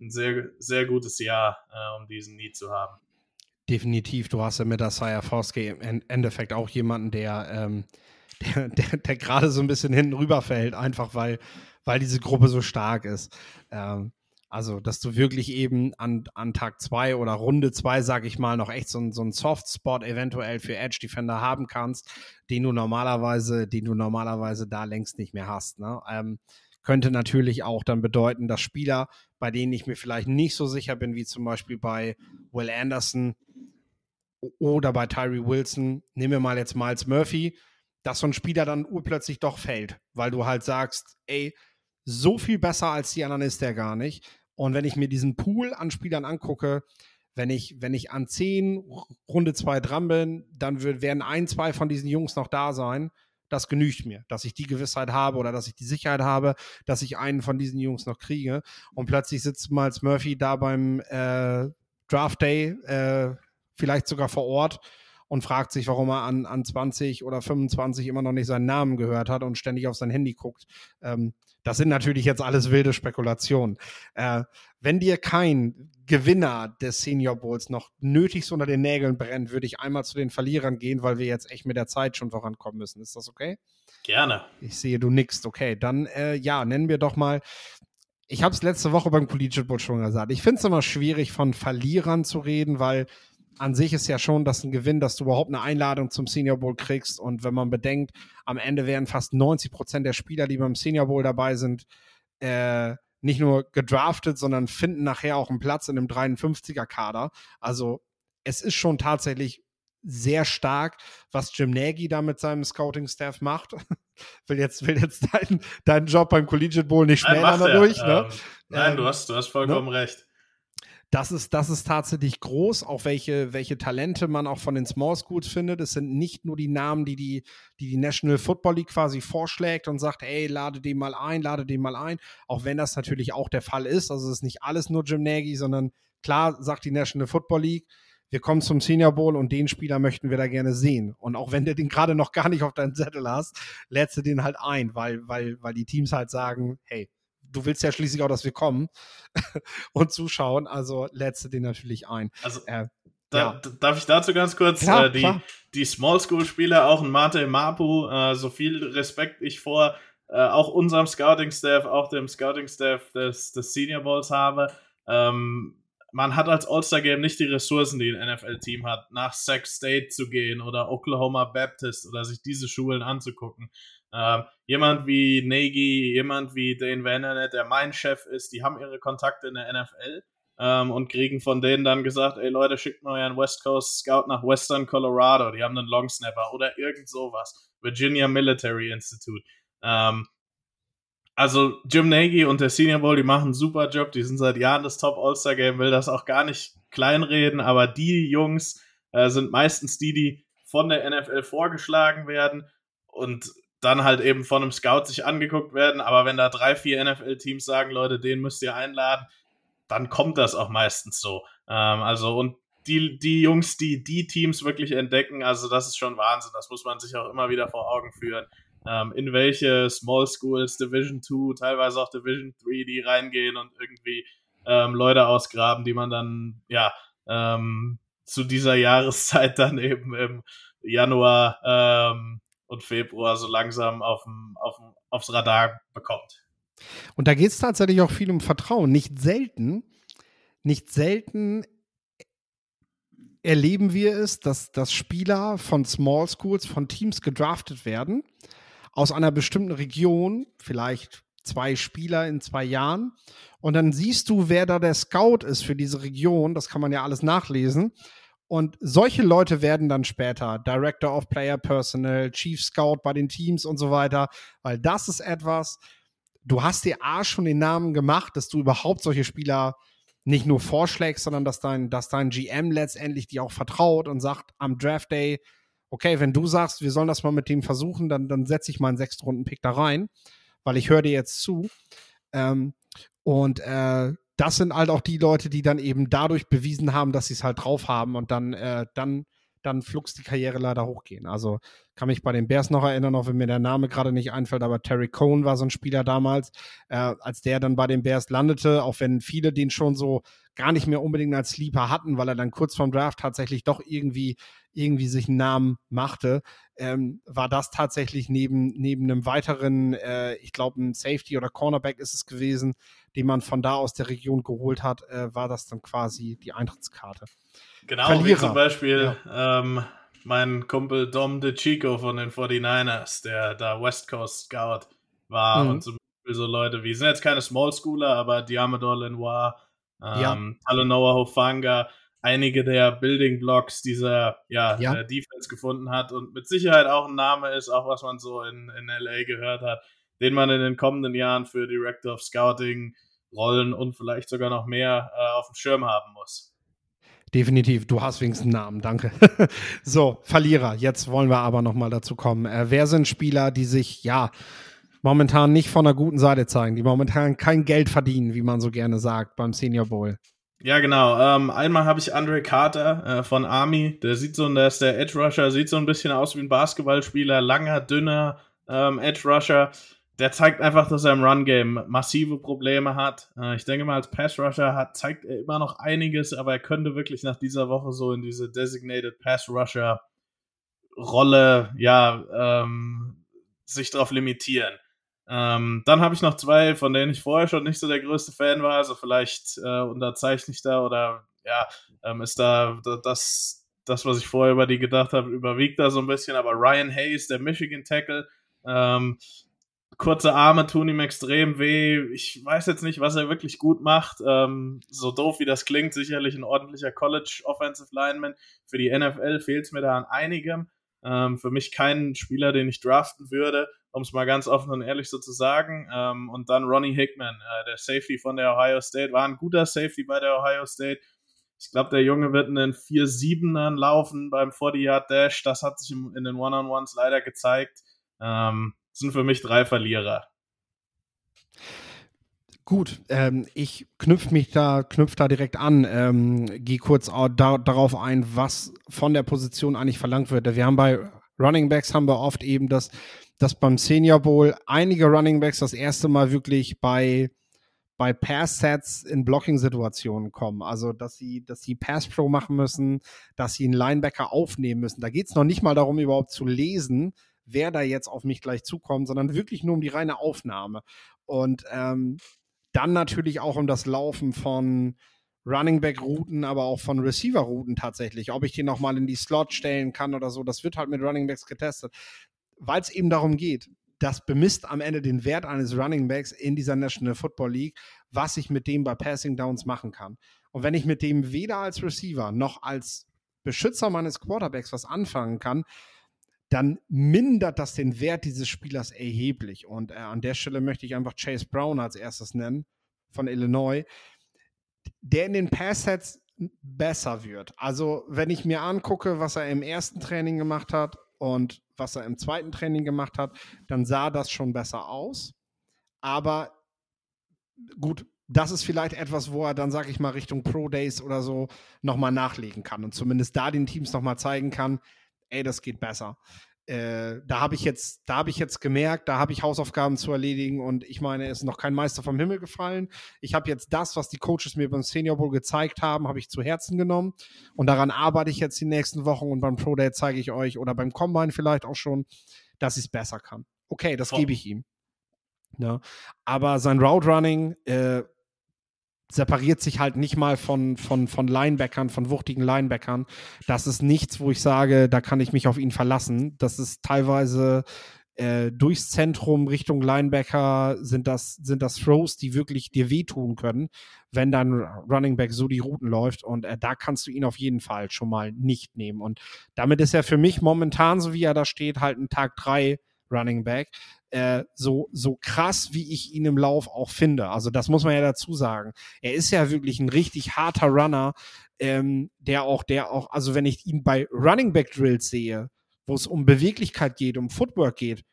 ein sehr, sehr gutes Jahr, äh, um diesen Need zu haben. Definitiv. Du hast ja mit der Sire Foskey im Endeffekt auch jemanden, der, ähm, der, der, der gerade so ein bisschen hinten rüberfällt, einfach weil weil diese Gruppe so stark ist. Ähm, also, dass du wirklich eben an, an Tag zwei oder Runde zwei, sag ich mal, noch echt so, so einen Softspot eventuell für Edge Defender haben kannst, den du normalerweise, den du normalerweise da längst nicht mehr hast. Ne? Ähm, könnte natürlich auch dann bedeuten, dass Spieler, bei denen ich mir vielleicht nicht so sicher bin, wie zum Beispiel bei Will Anderson oder bei Tyree Wilson, nehmen wir mal jetzt Miles Murphy, dass so ein Spieler dann urplötzlich doch fällt, weil du halt sagst, ey, so viel besser als die anderen ist der gar nicht. Und wenn ich mir diesen Pool an Spielern angucke, wenn ich, wenn ich an 10 Runde 2 dran bin, dann wird, werden ein, zwei von diesen Jungs noch da sein. Das genügt mir, dass ich die Gewissheit habe oder dass ich die Sicherheit habe, dass ich einen von diesen Jungs noch kriege. Und plötzlich sitzt Miles Murphy da beim äh, Draft Day, äh, vielleicht sogar vor Ort und fragt sich, warum er an, an 20 oder 25 immer noch nicht seinen Namen gehört hat und ständig auf sein Handy guckt. Ähm, das sind natürlich jetzt alles wilde Spekulationen. Äh, wenn dir kein Gewinner des Senior Bowls noch nötigst unter den Nägeln brennt, würde ich einmal zu den Verlierern gehen, weil wir jetzt echt mit der Zeit schon vorankommen müssen. Ist das okay? Gerne. Ich sehe, du nickst. Okay, dann äh, ja, nennen wir doch mal. Ich habe es letzte Woche beim Collegiate Bowl schon gesagt. Ich finde es immer schwierig, von Verlierern zu reden, weil an sich ist ja schon das ein Gewinn, dass du überhaupt eine Einladung zum Senior Bowl kriegst. Und wenn man bedenkt, am Ende werden fast 90 Prozent der Spieler, die beim Senior Bowl dabei sind, äh, nicht nur gedraftet, sondern finden nachher auch einen Platz in einem 53er-Kader. Also es ist schon tatsächlich sehr stark, was Jim Nagy da mit seinem Scouting-Staff macht. will jetzt, will jetzt deinen dein Job beim Collegiate Bowl nicht schmälern dadurch. Ne? Ähm, nein, ähm, du, hast, du hast vollkommen ne? recht das ist, das ist tatsächlich groß, auch welche, welche Talente man auch von den Small Schools findet. Es sind nicht nur die Namen, die die, die, die National Football League quasi vorschlägt und sagt, ey, lade den mal ein, lade den mal ein. Auch wenn das natürlich auch der Fall ist. Also es ist nicht alles nur Jim Nagy, sondern klar sagt die National Football League, wir kommen zum Senior Bowl und den Spieler möchten wir da gerne sehen. Und auch wenn du den gerade noch gar nicht auf deinem Zettel hast, lädst du den halt ein, weil, weil, weil die Teams halt sagen, hey, du willst ja schließlich auch, dass wir kommen und zuschauen, also lädst du den natürlich ein. Also, äh, da, ja. Darf ich dazu ganz kurz klar, äh, die, die Small School Spieler, auch ein Mate Mapu, äh, so viel Respekt ich vor äh, auch unserem Scouting Staff, auch dem Scouting Staff des, des Senior Bowls habe. Ähm, man hat als All-Star Game nicht die Ressourcen, die ein NFL-Team hat, nach Sac State zu gehen oder Oklahoma Baptist oder sich diese Schulen anzugucken. Ähm, jemand wie Nagy, jemand wie Dane Vandernet, der mein Chef ist, die haben ihre Kontakte in der NFL ähm, und kriegen von denen dann gesagt, ey Leute, schickt mal euren West Coast Scout nach Western Colorado, die haben einen Long Snapper oder irgend sowas. Virginia Military Institute. Ähm, also Jim Nagy und der Senior Bowl, die machen einen super Job, die sind seit Jahren das Top All-Star Game, will das auch gar nicht kleinreden, aber die Jungs äh, sind meistens die, die von der NFL vorgeschlagen werden und dann halt eben von einem Scout sich angeguckt werden. Aber wenn da drei, vier NFL-Teams sagen, Leute, den müsst ihr einladen, dann kommt das auch meistens so. Ähm, also und die, die Jungs, die die Teams wirklich entdecken, also das ist schon Wahnsinn. Das muss man sich auch immer wieder vor Augen führen. Ähm, in welche Small Schools, Division 2, teilweise auch Division 3, die reingehen und irgendwie ähm, Leute ausgraben, die man dann, ja, ähm, zu dieser Jahreszeit dann eben im Januar ähm, und Februar so langsam aufm, aufm, aufs Radar bekommt. Und da geht es tatsächlich auch viel um Vertrauen. Nicht selten, nicht selten erleben wir es, dass, dass Spieler von Small Schools, von Teams gedraftet werden, aus einer bestimmten Region, vielleicht zwei Spieler in zwei Jahren. Und dann siehst du, wer da der Scout ist für diese Region. Das kann man ja alles nachlesen. Und solche Leute werden dann später Director of Player Personnel, Chief Scout bei den Teams und so weiter, weil das ist etwas, du hast dir A schon den Namen gemacht, dass du überhaupt solche Spieler nicht nur vorschlägst, sondern dass dein, dass dein GM letztendlich dir auch vertraut und sagt am Draft Day, okay, wenn du sagst, wir sollen das mal mit dem versuchen, dann, dann setze ich mal einen Sechstrunden-Pick da rein, weil ich höre dir jetzt zu. Ähm, und äh, das sind halt auch die Leute, die dann eben dadurch bewiesen haben, dass sie es halt drauf haben und dann, äh, dann, dann flugs die Karriere leider hochgehen. Also kann mich bei den Bears noch erinnern, auch wenn mir der Name gerade nicht einfällt, aber Terry Cohn war so ein Spieler damals, äh, als der dann bei den Bears landete, auch wenn viele den schon so gar nicht mehr unbedingt als Sleeper hatten, weil er dann kurz vorm Draft tatsächlich doch irgendwie, irgendwie sich einen Namen machte, ähm, war das tatsächlich neben, neben einem weiteren, äh, ich glaube, ein Safety oder Cornerback ist es gewesen, den man von da aus der Region geholt hat, äh, war das dann quasi die Eintrittskarte. Genau, Verlierer. wie zum Beispiel ja. ähm, mein Kumpel Dom DeChico von den 49ers, der da West Coast Scout war mhm. und zum Beispiel so Leute wie, sind jetzt keine Small Schooler, aber Diamador Lenoir, ähm, ja. Talanoa Hofanga, einige der Building Blocks dieser ja, ja. Defense gefunden hat und mit Sicherheit auch ein Name ist, auch was man so in, in LA gehört hat, den man in den kommenden Jahren für Director of Scouting, Rollen und vielleicht sogar noch mehr äh, auf dem Schirm haben muss. Definitiv, du hast wenigstens einen Namen, danke. so, Verlierer, jetzt wollen wir aber nochmal dazu kommen. Äh, wer sind Spieler, die sich, ja, momentan nicht von einer guten Seite zeigen, die momentan kein Geld verdienen, wie man so gerne sagt, beim Senior Bowl? Ja, genau. Ähm, einmal habe ich Andre Carter äh, von Army. Der sieht so, ist der Edge Rusher, sieht so ein bisschen aus wie ein Basketballspieler, langer, dünner ähm, Edge Rusher. Der zeigt einfach, dass er im Run-Game massive Probleme hat. Äh, ich denke mal, als Pass-Rusher hat, zeigt er immer noch einiges, aber er könnte wirklich nach dieser Woche so in diese Designated Pass-Rusher-Rolle, ja, ähm, sich darauf limitieren. Ähm, dann habe ich noch zwei, von denen ich vorher schon nicht so der größte Fan war. Also vielleicht äh, unterzeichne ich da oder ja, ähm, ist da das, das, was ich vorher über die gedacht habe, überwiegt da so ein bisschen. Aber Ryan Hayes, der Michigan Tackle, ähm, kurze Arme tun ihm extrem weh. Ich weiß jetzt nicht, was er wirklich gut macht. Ähm, so doof wie das klingt, sicherlich ein ordentlicher College Offensive Lineman. Für die NFL fehlt es mir da an einigem. Ähm, für mich kein Spieler, den ich draften würde um es mal ganz offen und ehrlich so zu sagen. Ähm, und dann Ronnie Hickman, äh, der Safety von der Ohio State, war ein guter Safety bei der Ohio State. Ich glaube, der Junge wird in den 4-7ern laufen beim 40-Yard-Dash. Das hat sich in den One-on-Ones leider gezeigt. Ähm, sind für mich drei Verlierer. Gut, ähm, ich knüpfe mich da, knüpf da direkt an, ähm, gehe kurz da, darauf ein, was von der Position eigentlich verlangt wird. Wir haben bei Running Backs haben wir oft eben das, dass beim Senior Bowl einige Running Backs das erste Mal wirklich bei, bei Pass-Sets in Blocking-Situationen kommen. Also, dass sie, dass sie Pass-Pro machen müssen, dass sie einen Linebacker aufnehmen müssen. Da geht es noch nicht mal darum, überhaupt zu lesen, wer da jetzt auf mich gleich zukommt, sondern wirklich nur um die reine Aufnahme. Und ähm, dann natürlich auch um das Laufen von Running Back Routen, aber auch von Receiver Routen tatsächlich. Ob ich den nochmal in die Slot stellen kann oder so, das wird halt mit Running Backs getestet weil es eben darum geht, das bemisst am Ende den Wert eines Running Backs in dieser National Football League, was ich mit dem bei Passing Downs machen kann. Und wenn ich mit dem weder als Receiver noch als Beschützer meines Quarterbacks was anfangen kann, dann mindert das den Wert dieses Spielers erheblich. Und äh, an der Stelle möchte ich einfach Chase Brown als erstes nennen von Illinois, der in den Passsets besser wird. Also, wenn ich mir angucke, was er im ersten Training gemacht hat und was er im zweiten Training gemacht hat, dann sah das schon besser aus. Aber gut, das ist vielleicht etwas, wo er dann, sag ich mal, Richtung Pro Days oder so nochmal nachlegen kann und zumindest da den Teams nochmal zeigen kann, ey, das geht besser. Äh, da habe ich jetzt, da habe ich jetzt gemerkt, da habe ich Hausaufgaben zu erledigen und ich meine, es ist noch kein Meister vom Himmel gefallen. Ich habe jetzt das, was die Coaches mir beim Senior Bowl gezeigt haben, habe ich zu Herzen genommen und daran arbeite ich jetzt die nächsten Wochen und beim Pro Day zeige ich euch oder beim Combine vielleicht auch schon, dass ich es besser kann. Okay, das gebe ich ihm. Ja, aber sein Route Running äh, separiert sich halt nicht mal von, von, von Linebackern, von wuchtigen Linebackern. Das ist nichts, wo ich sage, da kann ich mich auf ihn verlassen. Das ist teilweise äh, durchs Zentrum Richtung Linebacker sind das, sind das Throws, die wirklich dir wehtun können, wenn dein Running Back so die Routen läuft. Und äh, da kannst du ihn auf jeden Fall schon mal nicht nehmen. Und damit ist er für mich momentan, so wie er da steht, halt ein Tag 3 Running Back. Äh, so, so krass, wie ich ihn im Lauf auch finde. Also das muss man ja dazu sagen. Er ist ja wirklich ein richtig harter Runner, ähm, der auch, der auch, also wenn ich ihn bei Running Back Drills sehe, wo es um Beweglichkeit geht, um Footwork geht,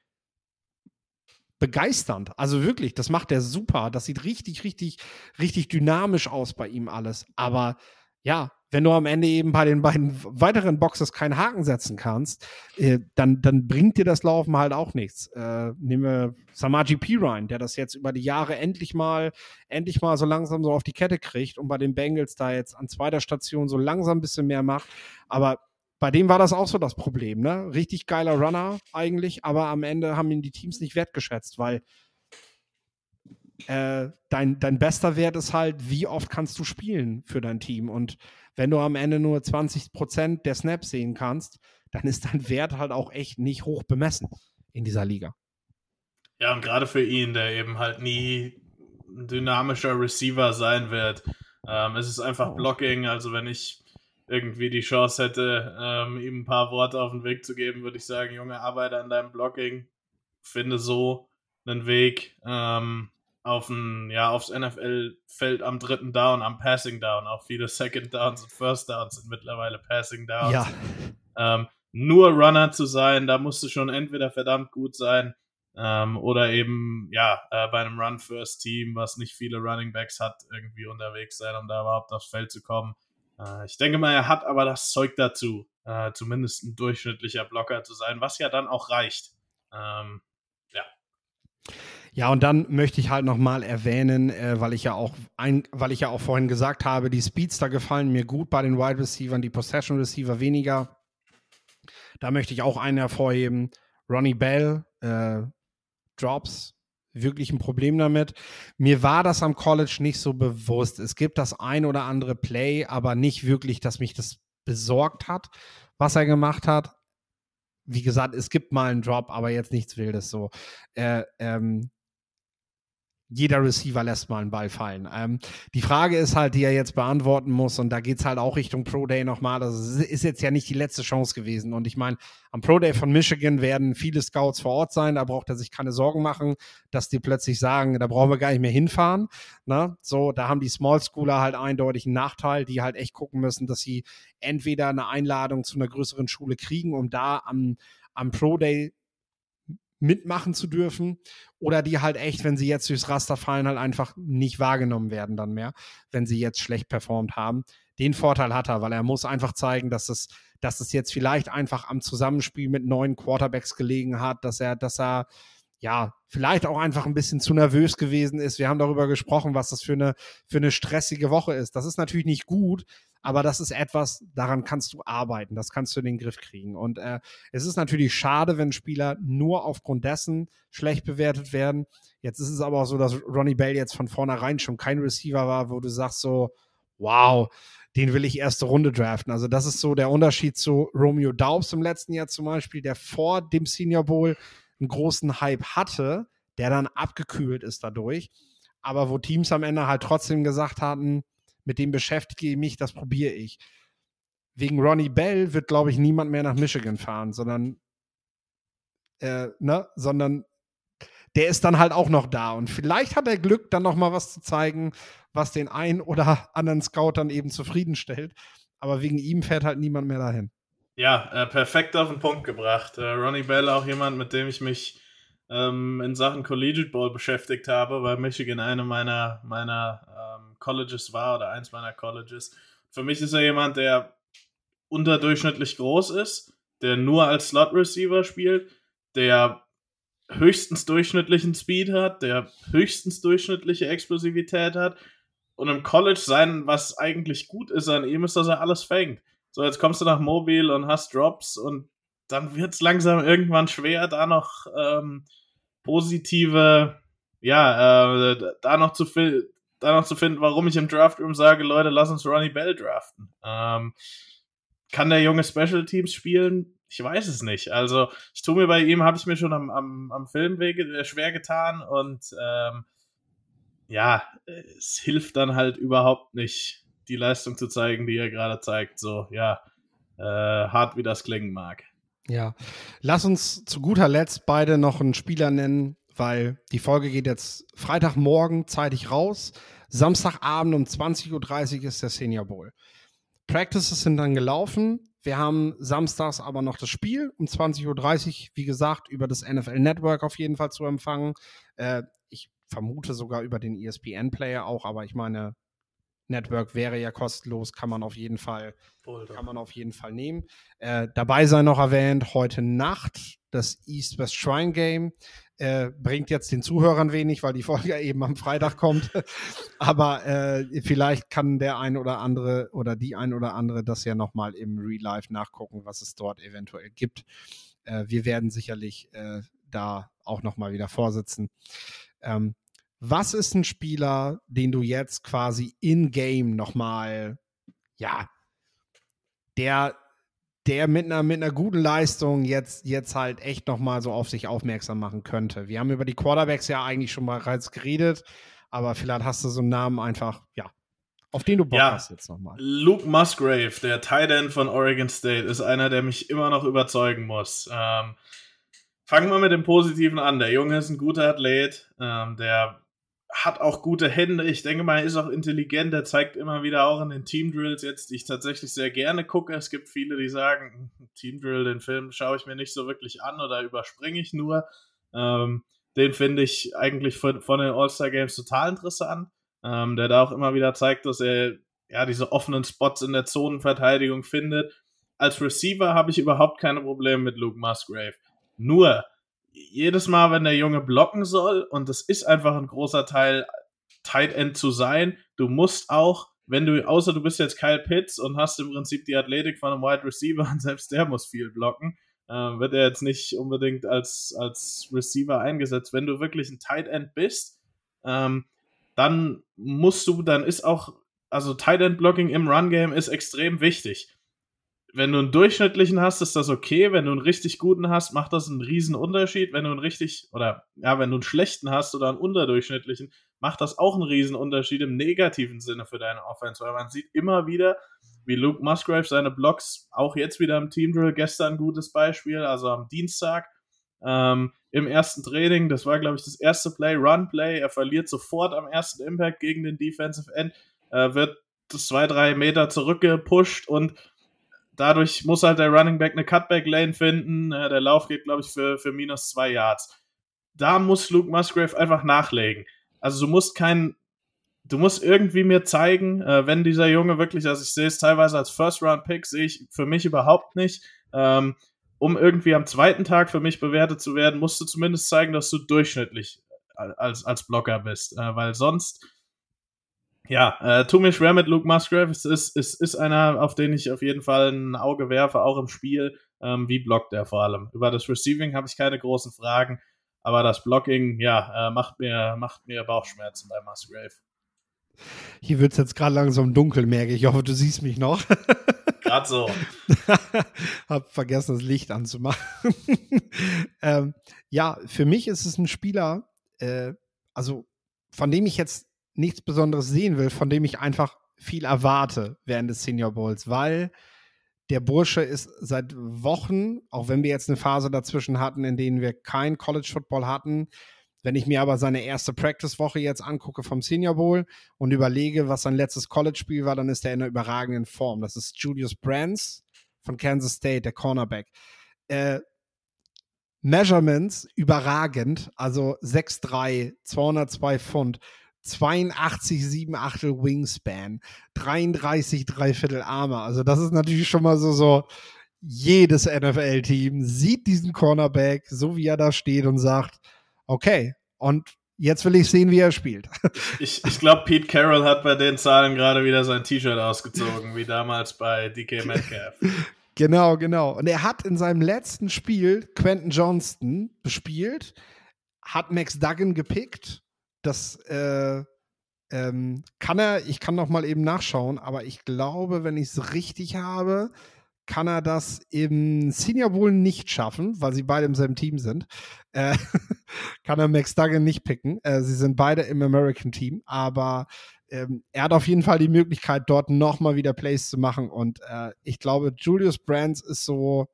begeisternd. Also wirklich, das macht er super. Das sieht richtig, richtig, richtig dynamisch aus bei ihm alles. Aber ja, wenn du am Ende eben bei den beiden weiteren Boxes keinen Haken setzen kannst, äh, dann, dann bringt dir das Laufen halt auch nichts. Äh, nehmen wir Samaji Pirine, der das jetzt über die Jahre endlich mal, endlich mal so langsam so auf die Kette kriegt und bei den Bengals da jetzt an zweiter Station so langsam ein bisschen mehr macht. Aber bei dem war das auch so das Problem, ne? Richtig geiler Runner eigentlich, aber am Ende haben ihn die Teams nicht wertgeschätzt, weil äh, dein, dein bester Wert ist halt, wie oft kannst du spielen für dein Team. Und wenn du am Ende nur 20 Prozent der Snaps sehen kannst, dann ist dein Wert halt auch echt nicht hoch bemessen in dieser Liga. Ja, und gerade für ihn, der eben halt nie ein dynamischer Receiver sein wird. Ähm, es ist einfach. Blocking, also wenn ich irgendwie die Chance hätte, ähm, ihm ein paar Worte auf den Weg zu geben, würde ich sagen, Junge, arbeite an deinem Blocking, finde so einen Weg. Ähm, auf ein, ja, aufs NFL-Feld am dritten Down, am Passing Down. Auch viele Second Downs und First Downs sind mittlerweile Passing Downs. Ja. Ähm, nur Runner zu sein, da musst du schon entweder verdammt gut sein ähm, oder eben, ja, äh, bei einem Run-First-Team, was nicht viele Running Backs hat, irgendwie unterwegs sein, um da überhaupt aufs Feld zu kommen. Äh, ich denke mal, er hat aber das Zeug dazu, äh, zumindest ein durchschnittlicher Blocker zu sein, was ja dann auch reicht. Ähm, ja. Ja, und dann möchte ich halt nochmal erwähnen, äh, weil ich ja auch ein, weil ich ja auch vorhin gesagt habe, die Speedster gefallen mir gut bei den Wide Receivers, die Possession Receiver weniger. Da möchte ich auch einen hervorheben. Ronnie Bell, äh, Drops, wirklich ein Problem damit. Mir war das am College nicht so bewusst. Es gibt das ein oder andere Play, aber nicht wirklich, dass mich das besorgt hat, was er gemacht hat. Wie gesagt, es gibt mal einen Drop, aber jetzt nichts Wildes so. Äh, ähm, jeder Receiver lässt mal einen Ball fallen. Ähm, die Frage ist halt, die er jetzt beantworten muss, und da geht es halt auch Richtung Pro Day nochmal. Das ist jetzt ja nicht die letzte Chance gewesen. Und ich meine, am Pro Day von Michigan werden viele Scouts vor Ort sein. Da braucht er sich keine Sorgen machen, dass die plötzlich sagen, da brauchen wir gar nicht mehr hinfahren. Ne? So, da haben die Small Schooler halt eindeutig einen Nachteil, die halt echt gucken müssen, dass sie entweder eine Einladung zu einer größeren Schule kriegen, um da am, am Pro Day mitmachen zu dürfen oder die halt echt, wenn sie jetzt durchs Raster fallen, halt einfach nicht wahrgenommen werden dann mehr, wenn sie jetzt schlecht performt haben. Den Vorteil hat er, weil er muss einfach zeigen, dass es, dass es jetzt vielleicht einfach am Zusammenspiel mit neuen Quarterbacks gelegen hat, dass er, dass er ja, vielleicht auch einfach ein bisschen zu nervös gewesen ist. Wir haben darüber gesprochen, was das für eine, für eine stressige Woche ist. Das ist natürlich nicht gut, aber das ist etwas, daran kannst du arbeiten, das kannst du in den Griff kriegen. Und äh, es ist natürlich schade, wenn Spieler nur aufgrund dessen schlecht bewertet werden. Jetzt ist es aber auch so, dass Ronnie Bell jetzt von vornherein schon kein Receiver war, wo du sagst so, wow, den will ich erste Runde draften. Also das ist so der Unterschied zu Romeo Daubs im letzten Jahr zum Beispiel, der vor dem Senior Bowl einen großen Hype hatte, der dann abgekühlt ist dadurch. Aber wo Teams am Ende halt trotzdem gesagt hatten, mit dem beschäftige ich mich, das probiere ich. Wegen Ronnie Bell wird, glaube ich, niemand mehr nach Michigan fahren, sondern, äh, ne, sondern der ist dann halt auch noch da. Und vielleicht hat er Glück, dann noch mal was zu zeigen, was den einen oder anderen Scout dann eben zufriedenstellt. Aber wegen ihm fährt halt niemand mehr dahin. Ja, äh, perfekt auf den Punkt gebracht. Äh, Ronnie Bell auch jemand, mit dem ich mich ähm, in Sachen Collegiate Ball beschäftigt habe, weil Michigan eine meiner, meiner ähm, Colleges war oder eins meiner Colleges. Für mich ist er jemand, der unterdurchschnittlich groß ist, der nur als Slot Receiver spielt, der höchstens durchschnittlichen Speed hat, der höchstens durchschnittliche Explosivität hat und im College sein, was eigentlich gut ist an ihm, ist, dass er alles fängt. So, jetzt kommst du nach Mobile und hast Drops und dann wird es langsam irgendwann schwer, da noch ähm, positive, ja, äh, da noch zu da noch zu finden, warum ich im Draftroom sage, Leute, lass uns Ronnie Bell draften. Ähm, kann der junge Special Teams spielen? Ich weiß es nicht. Also, ich tue mir bei ihm, habe ich mir schon am, am, am Filmweg äh, schwer getan und ähm, ja, es hilft dann halt überhaupt nicht, die Leistung zu zeigen, die er gerade zeigt. So, ja, äh, hart wie das klingen mag. Ja, lass uns zu guter Letzt beide noch einen Spieler nennen, weil die Folge geht jetzt Freitagmorgen zeitig raus. Samstagabend um 20.30 Uhr ist der Senior Bowl. Practices sind dann gelaufen. Wir haben samstags aber noch das Spiel um 20.30 Uhr, wie gesagt, über das NFL Network auf jeden Fall zu empfangen. Äh, ich vermute sogar über den ESPN-Player auch, aber ich meine, Network wäre ja kostenlos, kann man auf jeden Fall, kann man auf jeden Fall nehmen. Äh, dabei sei noch erwähnt, heute Nacht das East-West Shrine Game. Äh, bringt jetzt den Zuhörern wenig, weil die Folge eben am Freitag kommt. Aber äh, vielleicht kann der ein oder andere oder die ein oder andere das ja nochmal im Real Life nachgucken, was es dort eventuell gibt. Äh, wir werden sicherlich äh, da auch nochmal wieder vorsitzen. Ähm, was ist ein Spieler, den du jetzt quasi in-game nochmal, ja, der, der mit einer, mit einer guten Leistung jetzt, jetzt halt echt nochmal so auf sich aufmerksam machen könnte? Wir haben über die Quarterbacks ja eigentlich schon mal bereits geredet, aber vielleicht hast du so einen Namen einfach, ja, auf den du Bock ja, hast jetzt nochmal. Luke Musgrave, der Tight End von Oregon State, ist einer, der mich immer noch überzeugen muss. Ähm, fangen wir mit dem Positiven an. Der Junge ist ein guter Athlet, ähm, der hat auch gute Hände. Ich denke mal, er ist auch intelligent. Er zeigt immer wieder auch in den Team Drills jetzt, die ich tatsächlich sehr gerne gucke. Es gibt viele, die sagen, Team Drill, den Film schaue ich mir nicht so wirklich an oder überspringe ich nur. Ähm, den finde ich eigentlich von, von den All-Star Games total interessant. Ähm, der da auch immer wieder zeigt, dass er ja diese offenen Spots in der Zonenverteidigung findet. Als Receiver habe ich überhaupt keine Probleme mit Luke Musgrave. Nur, jedes Mal, wenn der Junge blocken soll, und das ist einfach ein großer Teil, Tight End zu sein, du musst auch, wenn du, außer du bist jetzt Kyle Pitts und hast im Prinzip die Athletik von einem Wide Receiver und selbst der muss viel blocken, äh, wird er jetzt nicht unbedingt als, als Receiver eingesetzt. Wenn du wirklich ein Tight End bist, ähm, dann musst du, dann ist auch, also Tight End Blocking im Run Game ist extrem wichtig wenn du einen durchschnittlichen hast, ist das okay. Wenn du einen richtig guten hast, macht das einen riesen Unterschied. Wenn du einen richtig, oder ja, wenn du einen schlechten hast oder einen unterdurchschnittlichen, macht das auch einen riesen Unterschied im negativen Sinne für deine Offense. Weil man sieht immer wieder, wie Luke Musgrave seine Blocks, auch jetzt wieder im Team Drill, gestern ein gutes Beispiel, also am Dienstag, ähm, im ersten Training, das war, glaube ich, das erste Play, Run Play. Er verliert sofort am ersten Impact gegen den Defensive End, äh, wird zwei, drei Meter zurückgepusht und dadurch muss halt der Running Back eine Cutback-Lane finden. Äh, der Lauf geht, glaube ich, für, für minus zwei Yards. Da muss Luke Musgrave einfach nachlegen. Also du musst kein, du musst irgendwie mir zeigen, äh, wenn dieser Junge wirklich, also ich sehe es teilweise als First-Round-Pick, sehe ich für mich überhaupt nicht. Ähm, um irgendwie am zweiten Tag für mich bewertet zu werden, musst du zumindest zeigen, dass du durchschnittlich als, als Blocker bist. Äh, weil sonst ja, äh, tu mir schwer mit Luke Musgrave. Es ist, es ist einer, auf den ich auf jeden Fall ein Auge werfe, auch im Spiel. Ähm, wie blockt er vor allem? Über das Receiving habe ich keine großen Fragen, aber das Blocking, ja, äh, macht, mir, macht mir Bauchschmerzen bei Musgrave. Hier wird es jetzt gerade langsam dunkel, merke ich. Ich hoffe, du siehst mich noch. Gerade so. Hab vergessen, das Licht anzumachen. ähm, ja, für mich ist es ein Spieler, äh, also von dem ich jetzt nichts Besonderes sehen will, von dem ich einfach viel erwarte während des Senior Bowls, weil der Bursche ist seit Wochen, auch wenn wir jetzt eine Phase dazwischen hatten, in denen wir kein College Football hatten, wenn ich mir aber seine erste Practice-Woche jetzt angucke vom Senior Bowl und überlege, was sein letztes College-Spiel war, dann ist er in einer überragenden Form. Das ist Julius Brands von Kansas State, der Cornerback. Äh, Measurements überragend, also 6'3, 202 Pfund, 82 7 Achtel Wingspan, 33 Dreiviertel Arme. Also das ist natürlich schon mal so, so, jedes NFL-Team sieht diesen Cornerback, so wie er da steht und sagt, okay, und jetzt will ich sehen, wie er spielt. Ich, ich glaube, Pete Carroll hat bei den Zahlen gerade wieder sein T-Shirt ausgezogen, wie damals bei DK Metcalf. Genau, genau. Und er hat in seinem letzten Spiel Quentin Johnston bespielt, hat Max Duggan gepickt. Das äh, ähm, kann er, ich kann noch mal eben nachschauen, aber ich glaube, wenn ich es richtig habe, kann er das im Senior Bowl nicht schaffen, weil sie beide im selben Team sind. Äh, kann er Max Duggan nicht picken. Äh, sie sind beide im American Team, aber ähm, er hat auf jeden Fall die Möglichkeit, dort nochmal wieder Plays zu machen. Und äh, ich glaube, Julius Brands ist so.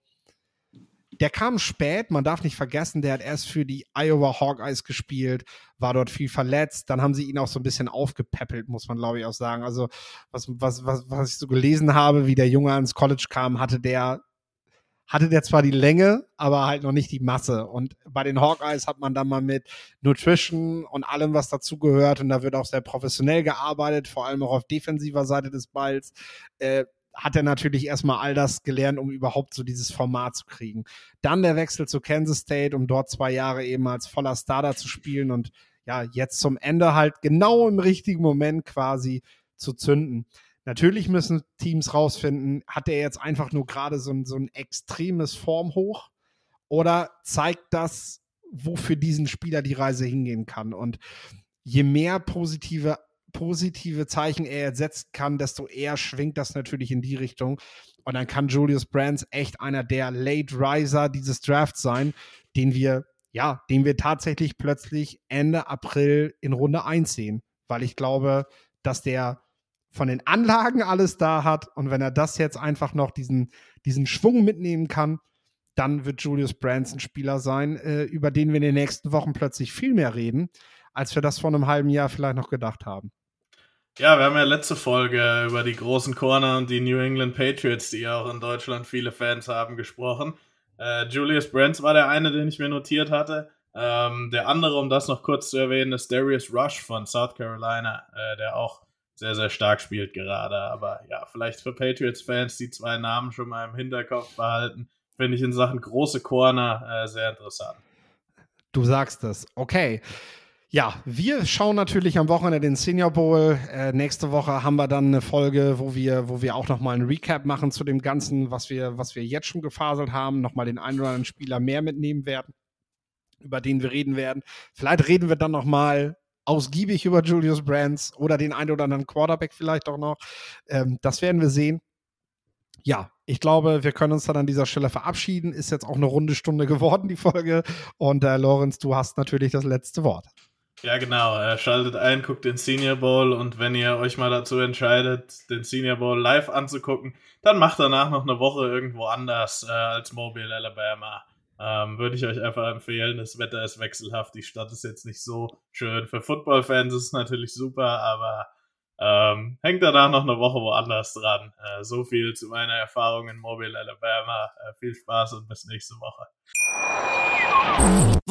Der kam spät, man darf nicht vergessen, der hat erst für die Iowa Hawkeyes gespielt, war dort viel verletzt. Dann haben sie ihn auch so ein bisschen aufgepäppelt, muss man glaube ich auch sagen. Also, was, was, was, was ich so gelesen habe, wie der Junge ans College kam, hatte der hatte der zwar die Länge, aber halt noch nicht die Masse. Und bei den Hawkeyes hat man dann mal mit Nutrition und allem, was dazugehört, und da wird auch sehr professionell gearbeitet, vor allem auch auf defensiver Seite des Balls, äh, hat er natürlich erstmal all das gelernt, um überhaupt so dieses Format zu kriegen. Dann der Wechsel zu Kansas State, um dort zwei Jahre eben als voller Starter zu spielen und ja, jetzt zum Ende halt genau im richtigen Moment quasi zu zünden. Natürlich müssen Teams rausfinden, hat er jetzt einfach nur gerade so ein, so ein extremes Formhoch oder zeigt das, wo für diesen Spieler die Reise hingehen kann. Und je mehr positive, positive Zeichen er jetzt setzen kann, desto eher schwingt das natürlich in die Richtung. Und dann kann Julius Brands echt einer der Late Riser dieses Drafts sein, den wir, ja, den wir tatsächlich plötzlich Ende April in Runde 1 sehen. Weil ich glaube, dass der von den Anlagen alles da hat. Und wenn er das jetzt einfach noch diesen, diesen Schwung mitnehmen kann, dann wird Julius Brands ein Spieler sein, äh, über den wir in den nächsten Wochen plötzlich viel mehr reden, als wir das vor einem halben Jahr vielleicht noch gedacht haben. Ja, wir haben ja letzte Folge über die großen Corner und die New England Patriots, die ja auch in Deutschland viele Fans haben, gesprochen. Äh, Julius Brands war der eine, den ich mir notiert hatte. Ähm, der andere, um das noch kurz zu erwähnen, ist Darius Rush von South Carolina, äh, der auch sehr, sehr stark spielt gerade. Aber ja, vielleicht für Patriots-Fans die zwei Namen schon mal im Hinterkopf behalten, finde ich in Sachen große Corner äh, sehr interessant. Du sagst es. Okay. Ja, wir schauen natürlich am Wochenende den Senior Bowl. Äh, nächste Woche haben wir dann eine Folge, wo wir, wo wir auch nochmal einen Recap machen zu dem Ganzen, was wir, was wir jetzt schon gefaselt haben, nochmal den einen oder anderen Spieler mehr mitnehmen werden, über den wir reden werden. Vielleicht reden wir dann nochmal ausgiebig über Julius Brands oder den einen oder anderen Quarterback vielleicht auch noch. Ähm, das werden wir sehen. Ja, ich glaube, wir können uns dann an dieser Stelle verabschieden. Ist jetzt auch eine runde Stunde geworden, die Folge. Und äh, Lorenz, du hast natürlich das letzte Wort. Ja, genau. Äh, schaltet ein, guckt den Senior Bowl und wenn ihr euch mal dazu entscheidet, den Senior Bowl live anzugucken, dann macht danach noch eine Woche irgendwo anders äh, als Mobile, Alabama. Ähm, Würde ich euch einfach empfehlen. Das Wetter ist wechselhaft. Die Stadt ist jetzt nicht so schön. Für Football-Fans ist es natürlich super, aber ähm, hängt danach noch eine Woche woanders dran. Äh, so viel zu meiner Erfahrung in Mobile, Alabama. Äh, viel Spaß und bis nächste Woche.